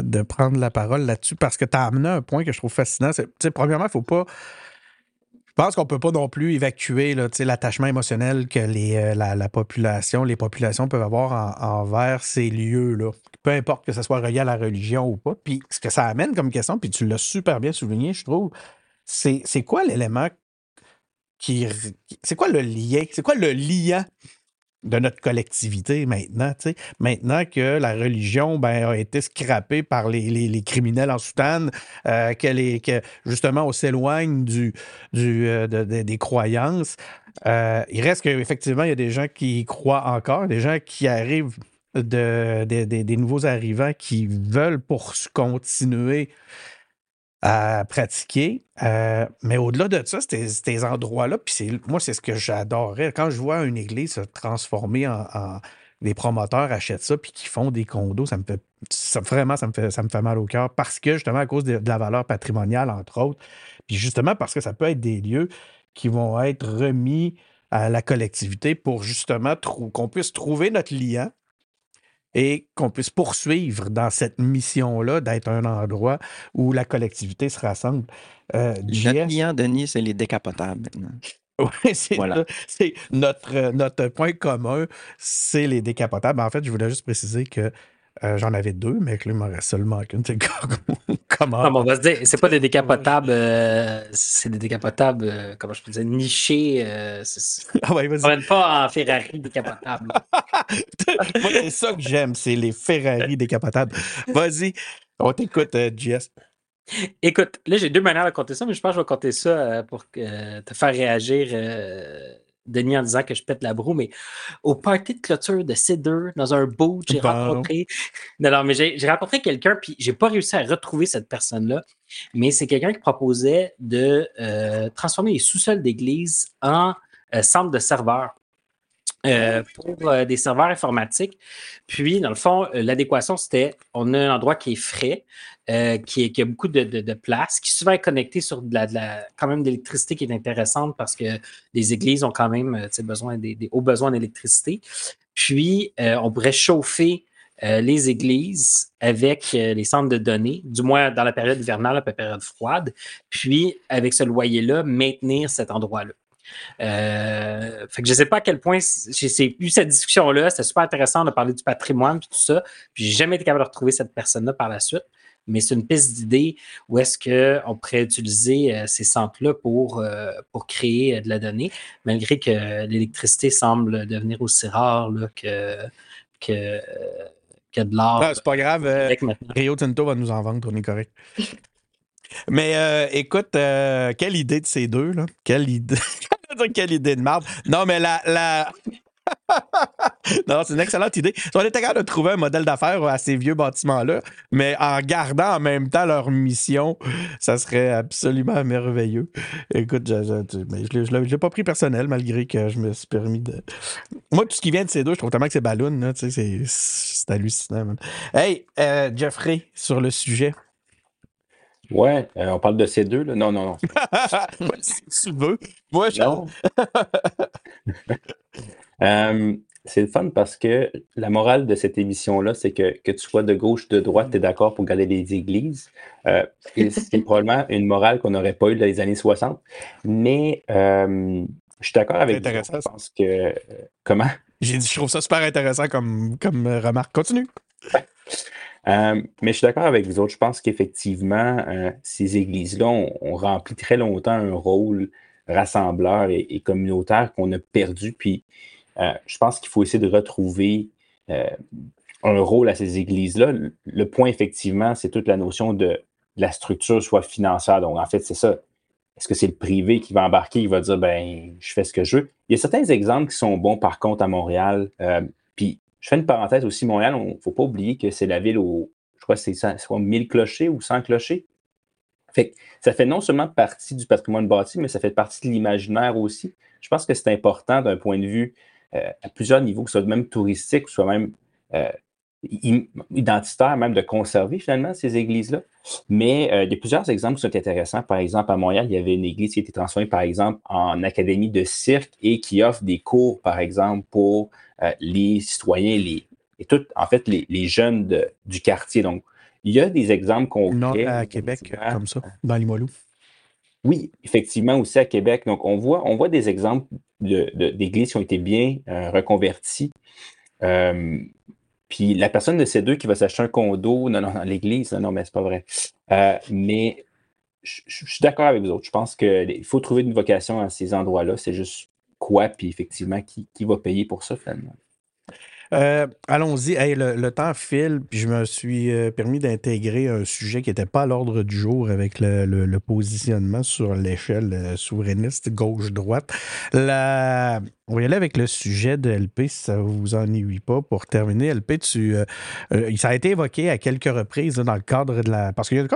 de prendre la parole là-dessus parce que tu as amené un point que je trouve fascinant. Premièrement, il ne faut pas. Pense qu'on ne peut pas non plus évacuer l'attachement émotionnel que les, euh, la, la population, les populations peuvent avoir en- envers ces lieux-là. Peu importe que ce soit relié à la religion ou pas. Puis ce que ça amène comme question, puis tu l'as super bien souligné, je trouve, c'est quoi l'élément qui. C'est quoi le lien? C'est quoi le liant de notre collectivité maintenant, tu sais. Maintenant que la religion ben, a été scrappée par les, les- les criminels en soutane, euh, que, les- que justement on s'éloigne du, du, euh, de- de- des croyances, euh, il reste qu'effectivement, il y a des gens qui y croient encore, des gens qui arrivent de- des nouveaux arrivants qui veulent pour continuer à pratiquer. Euh, mais au-delà de ça, ces, endroits-là, puis moi, c'est ce que j'adorais. Quand je vois une église se transformer en, en- des promoteurs achètent ça puis qui font des condos, ça me fait vraiment ça me fait ça me fait mal au cœur parce que justement à cause de, la valeur patrimoniale entre autres, puis justement parce que ça peut être des lieux qui vont être remis à la collectivité pour justement qu'on puisse trouver notre lien et qu'on puisse poursuivre dans cette mission-là d'être un endroit où la collectivité se rassemble. Euh, Notre client, Denis, c'est les décapotables maintenant. (laughs) oui, c'est Voilà. ça. C'est notre, euh, notre point commun, c'est les décapotables. En fait, je voulais juste préciser que euh, j'en avais deux, mais que là, il m'en reste seulement qu'une. C'est (laughs) comment? Non, on va se dire, c'est pas des décapotables, euh, c'est des décapotables, euh, comment je peux dire, nichés. (laughs) Ah ouais, on vas-y. pas en Ferrari décapotable. (laughs) Moi, c'est ça que j'aime, c'est les Ferrari décapotables. Vas-y, on t'écoute, JS. Écoute, là, j'ai deux manières de compter ça, mais je pense que je vais compter ça pour te faire réagir, Denis, en disant que je pète la broue. Mais au party de clôture de C2, dans un boat, j'ai rencontré. (laughs) Non, non, mais j'ai j'ai rencontré quelqu'un, puis j'ai pas réussi à retrouver cette personne-là. Mais c'est quelqu'un qui proposait de euh, transformer les sous-sols d'église en euh, centre de serveurs. euh, pour euh, des serveurs informatiques. Puis, dans le fond, euh, l'adéquation, c'était on a un endroit qui est frais, euh, qui, a beaucoup de, place, qui souvent est connecté sur de la, de qui est intéressante parce que les églises ont quand même euh, besoin des, hauts besoins d'électricité. Puis, euh, on pourrait chauffer les églises avec les centres de données, du moins dans la période hivernale, la période froide, puis avec ce loyer-là, maintenir cet endroit-là. Je ne sais pas à quel point j'ai eu cette discussion-là. C'était super intéressant de parler du patrimoine et tout ça. Puis j'ai jamais été capable de retrouver cette personne-là par la suite. Mais c'est une piste d'idée où est-ce qu'on pourrait utiliser euh, ces centres-là pour, euh, pour créer euh, de la donnée, malgré que l'électricité semble devenir aussi rare là, que, que, que de l'or. Ah, c'est pas grave. Rio Tinto va nous en vendre, on est correct. Mais euh, écoute, euh, quelle idée de ces deux, là? Quelle idée. (laughs) Quelle idée de marde. Non, mais la. la... (laughs) non, c'est une excellente idée. Si on était capable de trouver un modèle d'affaires à ces vieux bâtiments-là, mais en gardant en même temps leur mission, ça serait absolument merveilleux. Écoute, je, je, l'ai- pas pris personnel, malgré que je me suis permis de. Moi, tout ce qui vient de ces deux, je trouve tellement que c'est ballon, c'est, c'est hallucinant. man. Hey, euh, Jeffrey, sur le sujet. Ouais, euh, on parle de ces deux, là. Non, non, non. (laughs) si tu veux. Moi, je... Non. (laughs) Euh, c'est le fun parce que la morale de cette émission-là, c'est que que tu sois de gauche, de droite, tu es d'accord pour garder les églises. Euh, et ce qui est (laughs) probablement une morale qu'on n'aurait pas eue dans les années 60. Mais euh, je suis d'accord avec vous. intéressant, Je pense que. comment? J'ai dit, je trouve ça super intéressant comme, comme remarque. Continue. Euh, mais je suis d'accord avec vous autres. Je pense qu'effectivement, euh, ces églises-là ont, ont rempli très longtemps un rôle rassembleur et, et communautaire qu'on a perdu. Puis, euh, je pense qu'il faut essayer de retrouver euh, un rôle à ces églises-là. Le, point, effectivement, c'est toute la notion de, la structure soit financière. Donc, en fait, c'est ça. Est-ce que c'est le privé qui va embarquer, il va dire, ben, je fais ce que je veux? Il y a certains exemples qui sont bons, par contre, à Montréal. Euh, puis, je fais une parenthèse aussi, Montréal, il ne faut pas oublier que c'est la ville où, je crois que c'est 100 soit 1000 clochers ou 100 clochers. Fait ça fait non seulement partie du patrimoine bâti, mais ça fait partie de l'imaginaire aussi. Je pense que c'est important d'un point de vue à plusieurs niveaux, que ce soit même touristique, soit même euh, identitaire, même de conserver finalement ces églises-là. Mais euh, il y a plusieurs exemples qui sont intéressants. Par exemple, à Montréal, il y avait une église qui a été transformée, par exemple, en académie de cirque et qui offre des cours, par exemple, pour les citoyens, les, et tout, en fait, les, jeunes du quartier. Donc, il y a des exemples concrets. à Québec, comme ça, dans Limoilou. Oui, effectivement, aussi à Québec. Donc, on voit, des exemples d'églises qui ont été bien euh, reconverties. Euh, puis la personne de ces deux qui va s'acheter un condo, non, non, dans l'église, non, mais c'est pas vrai. Euh, mais je, suis d'accord avec vous autres. Je pense qu'il faut trouver une vocation à ces endroits-là. C'est juste quoi, puis effectivement, qui, qui va payer pour ça finalement? Euh, allons-y. le, temps file, puis je me suis euh, permis d'intégrer un sujet qui n'était pas à l'ordre du jour avec le, positionnement sur l'échelle euh, souverainiste gauche-droite. La... On va y aller avec le sujet de LP, si ça ne vous ennuie pas. Pour terminer, LP, tu, ça a été évoqué à quelques reprises dans le cadre de la. Parce qu'il y, a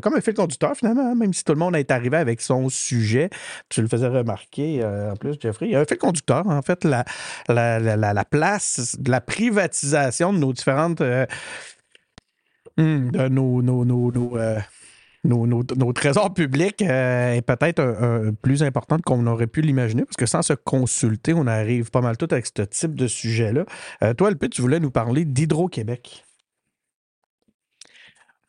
comme un, fil conducteur, finalement, hein, même si tout le monde est arrivé avec son sujet. Tu le faisais remarquer, en plus, Jeffrey. Il y a un fil conducteur, en fait, la, la, la, la place la privatisation de nos différentes. Euh, hmm, de nos, nos, nos, euh, nos, trésors publics euh, est peut-être plus importante qu'on aurait pu l'imaginer, parce que sans se consulter, on arrive pas mal tout avec ce type de sujet-là. toi, LP, tu voulais nous parler d'Hydro-Québec.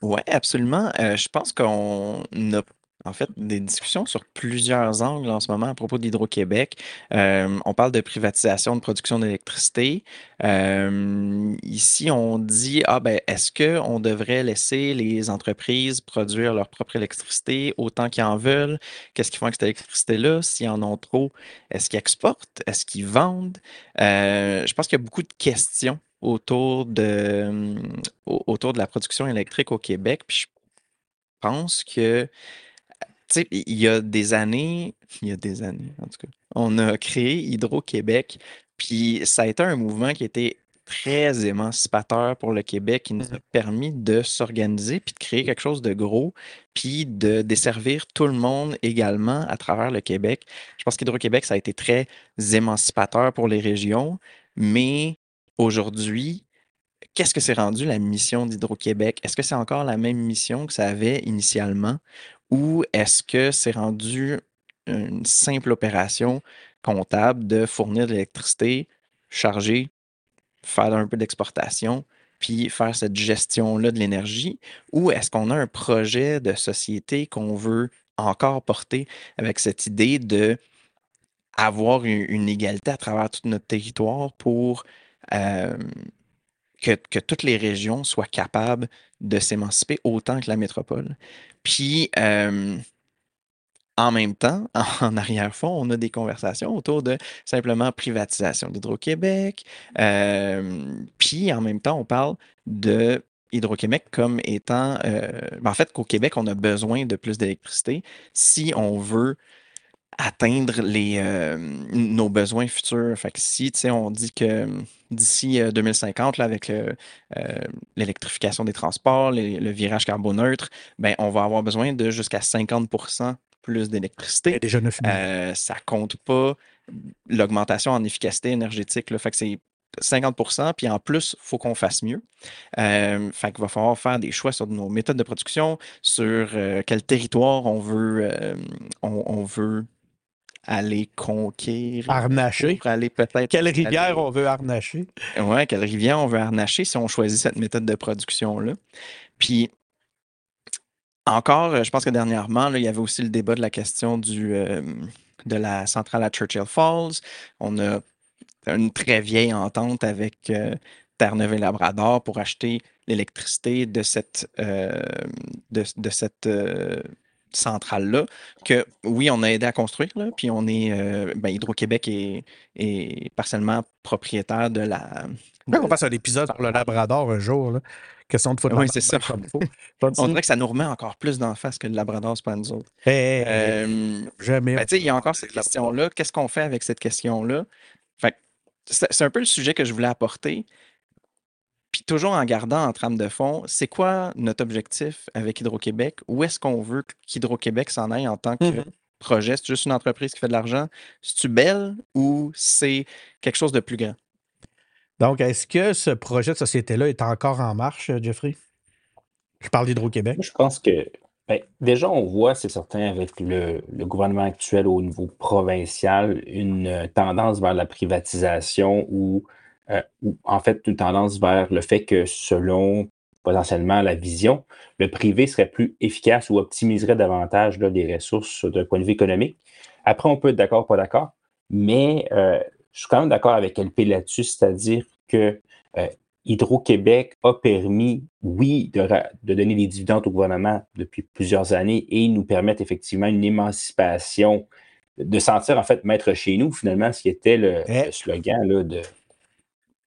Oui, absolument. je pense qu'on a en fait, des discussions sur plusieurs angles en ce moment à propos d'Hydro-Québec. Euh, on parle de privatisation de production d'électricité. Euh, ici, on dit, ah ben, est-ce qu'on devrait laisser les entreprises produire leur propre électricité autant qu'ils en veulent? Qu'est-ce qu'ils font avec cette électricité-là? S'ils en ont trop, est-ce qu'ils exportent? Est-ce qu'ils vendent? Euh, je pense qu'il y a beaucoup de questions autour de, autour de la production électrique au Québec. Puis je pense que sais, il y a des années, (laughs) il y a des années, en tout cas, on a créé Hydro-Québec, puis ça a été un mouvement qui était très émancipateur pour le Québec, qui nous a mmh permis de s'organiser, puis de créer quelque chose de gros, puis de desservir tout le monde également à travers le Québec. Je pense qu'Hydro-Québec, ça a été très émancipateur pour les régions, mais aujourd'hui, qu'est-ce que c'est rendu la mission d'Hydro-Québec? Est-ce que c'est encore la même mission que ça avait initialement? Ou est-ce que c'est rendu une simple opération comptable de fournir de l'électricité, charger, faire un peu d'exportation, puis faire cette gestion-là de l'énergie, ou est-ce qu'on a un projet de société qu'on veut encore porter avec cette idée de avoir une, égalité à travers tout notre territoire pour que, que, toutes les régions soient capables de s'émanciper autant que la métropole? Puis, en même temps, (laughs) en arrière-fond, on a des conversations autour de simplement privatisation d'Hydro-Québec. puis, en même temps, on parle de Hydro-Québec comme étant, ben, en fait, qu'au Québec, on a besoin de plus d'électricité si on veut atteindre les, nos besoins futurs. Fait que si, on dit que d'ici 2050, là, avec l'électrification des transports, le virage carboneutre, ben, on va avoir besoin de jusqu'à 50% plus d'électricité. Déjà euh, ça compte pas l'augmentation en efficacité énergétique. Là, fait que c'est 50% puis en plus, il faut qu'on fasse mieux. Euh, fait qu'il va falloir faire des choix sur nos méthodes de production, sur quel territoire on veut, on, veut aller conquérir. Arnacher. aller peut-être. Quelle rivière on veut arnacher? Oui, quelle rivière on veut arnacher si on choisit cette méthode de production-là? Puis, encore, je pense que dernièrement, il y avait aussi le débat de la question du, euh, de la centrale à Churchill Falls. On a une très vieille entente avec euh, Terre-Neuve et Labrador pour acheter l'électricité de cette, euh, de, de, cette centrale-là, que oui, on a aidé à construire, là, puis on est, euh, ben, Hydro-Québec est, est, partiellement propriétaire de la. on passe un épisode sur le Labrador un jour, là. Question de foutre Oui, c'est ça. on dirait que ça nous remet encore plus d'en face que le Labrador, c'est pas nous autres. euh, jamais. Ben, il y a encore cette question-là. Qu'est-ce qu'on fait avec cette question-là? c'est un peu le sujet que je voulais apporter. Puis toujours en gardant en trame de fond, c'est quoi notre objectif avec Hydro-Québec? Où est-ce qu'on veut qu'Hydro-Québec s'en aille en tant que Mhm. projet? C'est juste une entreprise qui fait de l'argent? C'est-tu belle ou c'est quelque chose de plus grand? Donc, est-ce que ce projet de société-là est encore en marche, Jeffrey? Je parle d'Hydro-Québec. Je pense que ben, déjà, on voit, c'est certain, avec le, le gouvernement actuel au niveau provincial, une tendance vers la privatisation ou, euh, ou en fait une tendance vers le fait que selon potentiellement la vision, le privé serait plus efficace ou optimiserait davantage là, les ressources d'un point de vue économique. Après, on peut être d'accord, pas d'accord, mais euh, je suis quand même d'accord avec LP là-dessus, c'est-à-dire que euh, Hydro-Québec a permis, oui, de, de donner des dividendes au gouvernement depuis plusieurs années et nous permettent effectivement une émancipation, de sentir en fait maître chez nous, finalement, ce qui était le, Eh. le slogan là, de,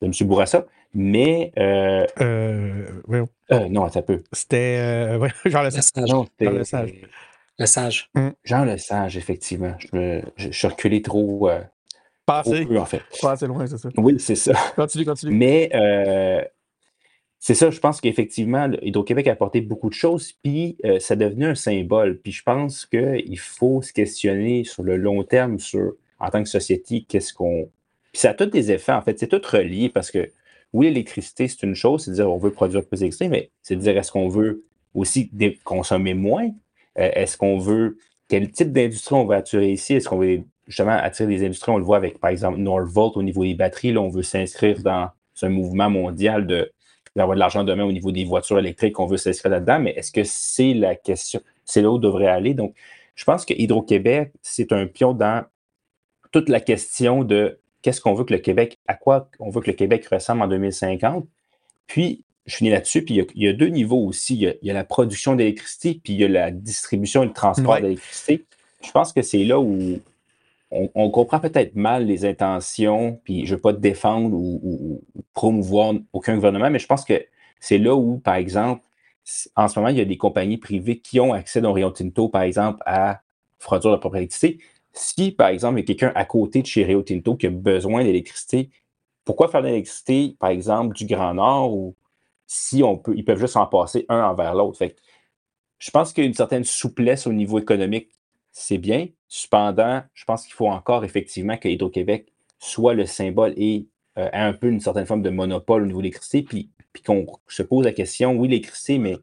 de M. Bourassa. Mais, euh, Euh, oui, euh, non, ça peut. C'était euh, ouais, (laughs) Jean Le sage. Non, Jean c'était- Lesage. Le sage. Jean Lesage, effectivement. Je, me, je, je suis reculé trop, euh, Pas trop assez, peu, en fait. pas assez loin, c'est ça. Oui, c'est ça. Continue, continue. Mais euh, c'est ça, je pense qu'effectivement, le- Hydro-Québec a apporté beaucoup de choses, puis euh, ça est devenu un symbole. Puis je pense qu'il faut se questionner sur le long terme, sur en tant que société, qu'est-ce qu'on. Puis ça a tous des effets, en fait, c'est tout relié parce que oui, l'électricité, c'est une chose, c'est de dire on veut produire plus d'électricité, mais c'est de dire est-ce qu'on veut aussi consommer moins? Euh, est-ce qu'on veut. Quel type d'industrie on veut attirer ici? Est-ce qu'on veut justement attirer des industries? On le voit avec, par exemple, Norvolt au niveau des batteries. Là, on veut s'inscrire dans un mouvement mondial d'avoir de l'argent demain au niveau des voitures électriques, on veut s'inscrire là-dedans, mais est-ce que c'est la question? C'est là où on devrait aller? Donc, je pense que Hydro-Québec, c'est un pion dans toute la question de qu'est-ce qu'on veut que le Québec, à quoi on veut que le Québec ressemble en 2050. Puis, je finis là-dessus, puis il y, a, il y a deux niveaux aussi. Il y a, il y a la production d'électricité, puis il y a la distribution et le transport Ouais. d'électricité. Je pense que c'est là où on, on comprend peut-être mal les intentions, puis je ne veux pas défendre ou, ou- ou promouvoir aucun gouvernement, mais je pense que c'est là où, par exemple, en ce moment, il y a des compagnies privées qui ont accès dans Rio Tinto, par exemple, à produire leur propre électricité. Si, par exemple, il y a quelqu'un à côté de chez Tinto qui a besoin d'électricité, pourquoi faire de l'électricité, par exemple, du Grand Nord ou si on peut, ils peuvent juste en passer un envers l'autre? Je pense qu'il y a une certaine souplesse au niveau économique, c'est bien. Cependant, je pense qu'il faut encore effectivement que Hydro-Québec soit le symbole et euh, ait un peu une certaine forme de monopole au niveau de l'électricité, puis, puis qu'on se pose la question, oui, l'électricité, mais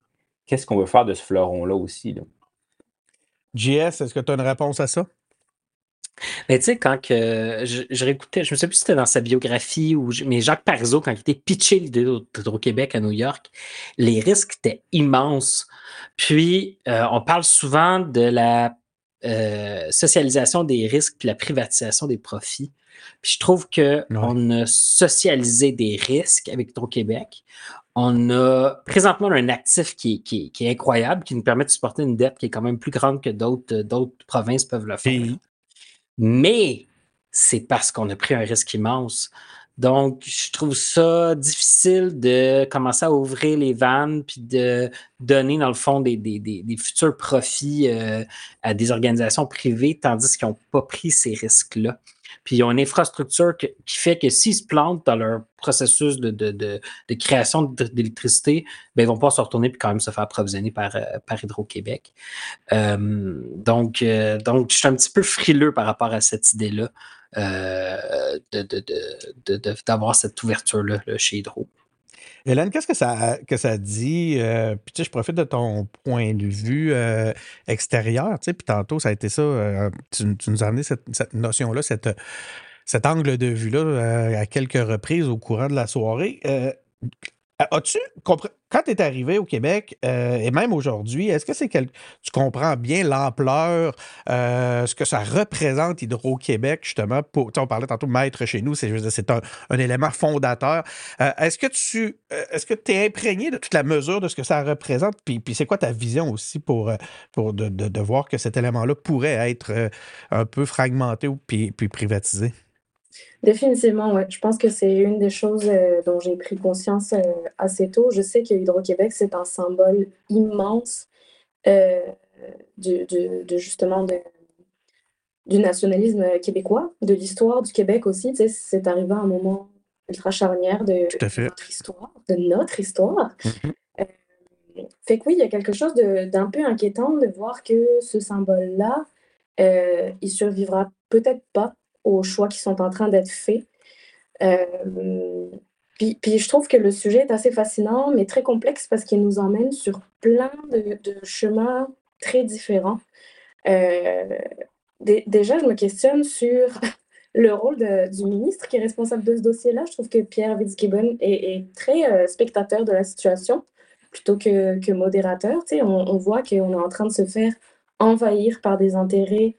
qu'est-ce qu'on veut faire de ce fleuron-là aussi? là? JS, est-ce que tu as une réponse à ça? Mais tu sais, quand que je, je réécoutais, je ne sais plus si c'était dans sa biographie ou. Mais Jacques Parizeau, quand il était pitché l'idée d'Hydro-Québec à New York, les risques étaient immenses. Puis, euh, on parle souvent de la euh, socialisation des risques puis la privatisation des profits. Puis je trouve que Ouais. on a socialisé des risques avec Hydro-Québec. On a présentement un actif qui, est- qui est- qui est incroyable, qui nous permet de supporter une dette qui est quand même plus grande que d'autres provinces peuvent le faire. Mais c'est parce qu'on a pris un risque immense. Donc, je trouve ça difficile de commencer à ouvrir les vannes puis de donner, dans le fond, des, futurs profits euh, à des organisations privées, tandis qu'ils n'ont pas pris ces risques-là. Puis, ils ont une infrastructure qui fait que s'ils se plantent dans leur processus de, de- de- création d'électricité, ben, ils vont pas se retourner puis quand même se faire approvisionner par, euh, par Hydro-Québec. Euh, donc, euh, donc, je suis un petit peu frileux par rapport à cette idée-là d'avoir cette ouverture-là là, chez Hydro. Hélène, qu'est-ce que ça, que ça dit? euh, puis tu sais, je profite de ton point de vue euh, extérieur, tu sais, puis tantôt, ça a été ça, euh, tu, nous as amené cette, notion-là, cet angle de vue-là à quelques reprises au courant de la soirée. Euh, As-tu quand tu es arrivé au Québec, euh, et même aujourd'hui, est-ce que c'est tu comprends bien l'ampleur, euh, ce que ça représente Hydro-Québec, justement, pour, on parlait tantôt de maître chez nous, c'est, un, élément fondateur. Est-ce que tu est-ce que es imprégné de toute la mesure de ce que ça représente? Puis, puis c'est quoi ta vision aussi pour, de, voir que cet élément-là pourrait être un peu fragmenté ou puis privatisé? Définitivement, oui. Je pense que c'est une des choses euh, dont j'ai pris conscience euh, assez tôt. Je sais que Hydro-Québec, c'est un symbole immense euh, du, du- de justement de- du nationalisme québécois, de l'histoire du Québec aussi. Tu sais, c'est arrivé à un moment ultra charnière de, notre histoire, de notre histoire. Mhm. Euh, fait que oui, il y a quelque chose d'un peu inquiétant de voir que ce symbole-là, il survivra peut-être pas aux choix qui sont en train d'être faits. Euh, puis, je trouve que le sujet est assez fascinant, mais très complexe parce qu'il nous emmène sur plein de, chemins très différents. Euh, dé- déjà, je me questionne sur (laughs) le rôle du ministre qui est responsable de ce dossier-là. Je trouve que Pierre Fitzgibbon est, est très euh, spectateur de la situation plutôt que, modérateur. On voit qu'on est en train de se faire envahir par des intérêts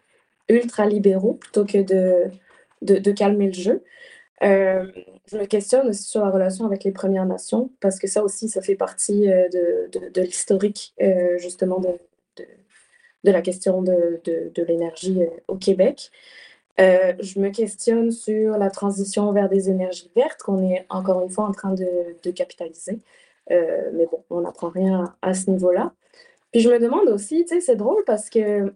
ultra-libéraux plutôt que de, de, calmer le jeu. Euh, je me questionne aussi sur la relation avec les Premières Nations, parce que ça aussi, ça fait partie euh, de, de, l'historique, euh, justement, de, de, la question de, l'énergie au Québec. Je me questionne sur la transition vers des énergies vertes qu'on est encore une fois en train de, capitaliser. Mais bon, on n'apprend rien à, à ce niveau-là. Puis je me demande aussi, tu sais, c'est drôle parce que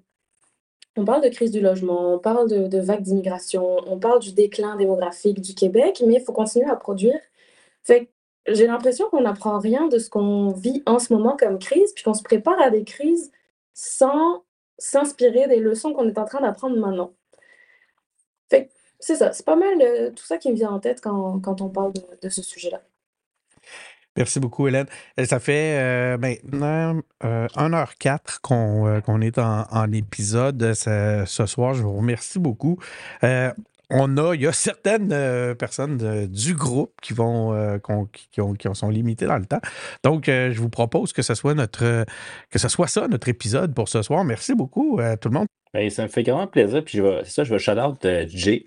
on parle de crise du logement, on parle de, vagues d'immigration, on parle du déclin démographique du Québec, mais il faut continuer à produire. Fait j'ai l'impression qu'on n'apprend rien de ce qu'on vit en ce moment comme crise, puis qu'on se prépare à des crises sans s'inspirer des leçons qu'on est en train d'apprendre maintenant. C'est ça, c'est pas mal euh, tout ça qui me vient en tête quand, quand on parle de, de ce sujet-là. Merci beaucoup, Hélène. Euh, Ça fait euh, maintenant euh, 1h04 qu'on euh, qu'on est en, épisode ce soir. Je vous remercie beaucoup. On a, il y a certaines euh, personnes de- du groupe qui vont, euh, qui, qui ont, qui ont- sont limitées dans le temps. Donc, euh, je vous propose que ce soit notre, que ce soit ça notre épisode pour ce soir. Merci beaucoup à tout le monde. Ben, ça me fait grand plaisir. Puis c'est ça, je vais shout out euh, Jay,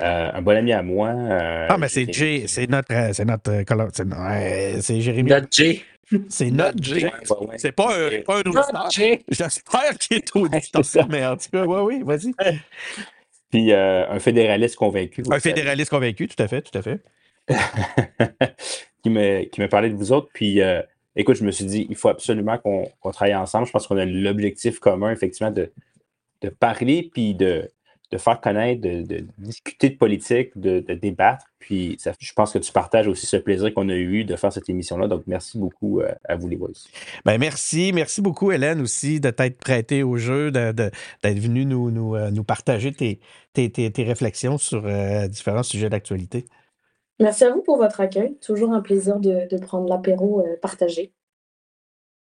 euh, un bon ami à moi. euh, Ah, mais c'est Jay, c'est notre, euh, c'est notre, euh, c'est Jérémy. Notre Jay. C'est notre Jay. C'est pas un, pas un auditeur. J'espère qu'il est auditeur, mais en tout cas, oui, oui, vas-y. Puis euh, un fédéraliste convaincu. Un fédéraliste convaincu, tout à fait, tout à fait. (laughs) qui me, qui me parlait de vous autres. Puis, euh, écoute, je me suis dit, il faut absolument qu'on qu'on travaille ensemble. Je pense qu'on a l'objectif commun, effectivement, de, de parler, puis de, de faire connaître, de, de discuter de politique, de, de débattre. Puis, ça, je pense que tu partages aussi ce plaisir qu'on a eu de faire cette émission-là. Donc, merci beaucoup euh, à vous, les boys. Ben merci, merci beaucoup, Hélène, aussi, de t'être prêtée au jeu, de- de- d'être venue nous, nous, euh, nous partager tes, tes, tes- tes réflexions sur euh, différents sujets d'actualité. Merci à vous pour votre accueil. Toujours un plaisir de, de prendre l'apéro euh, partagé.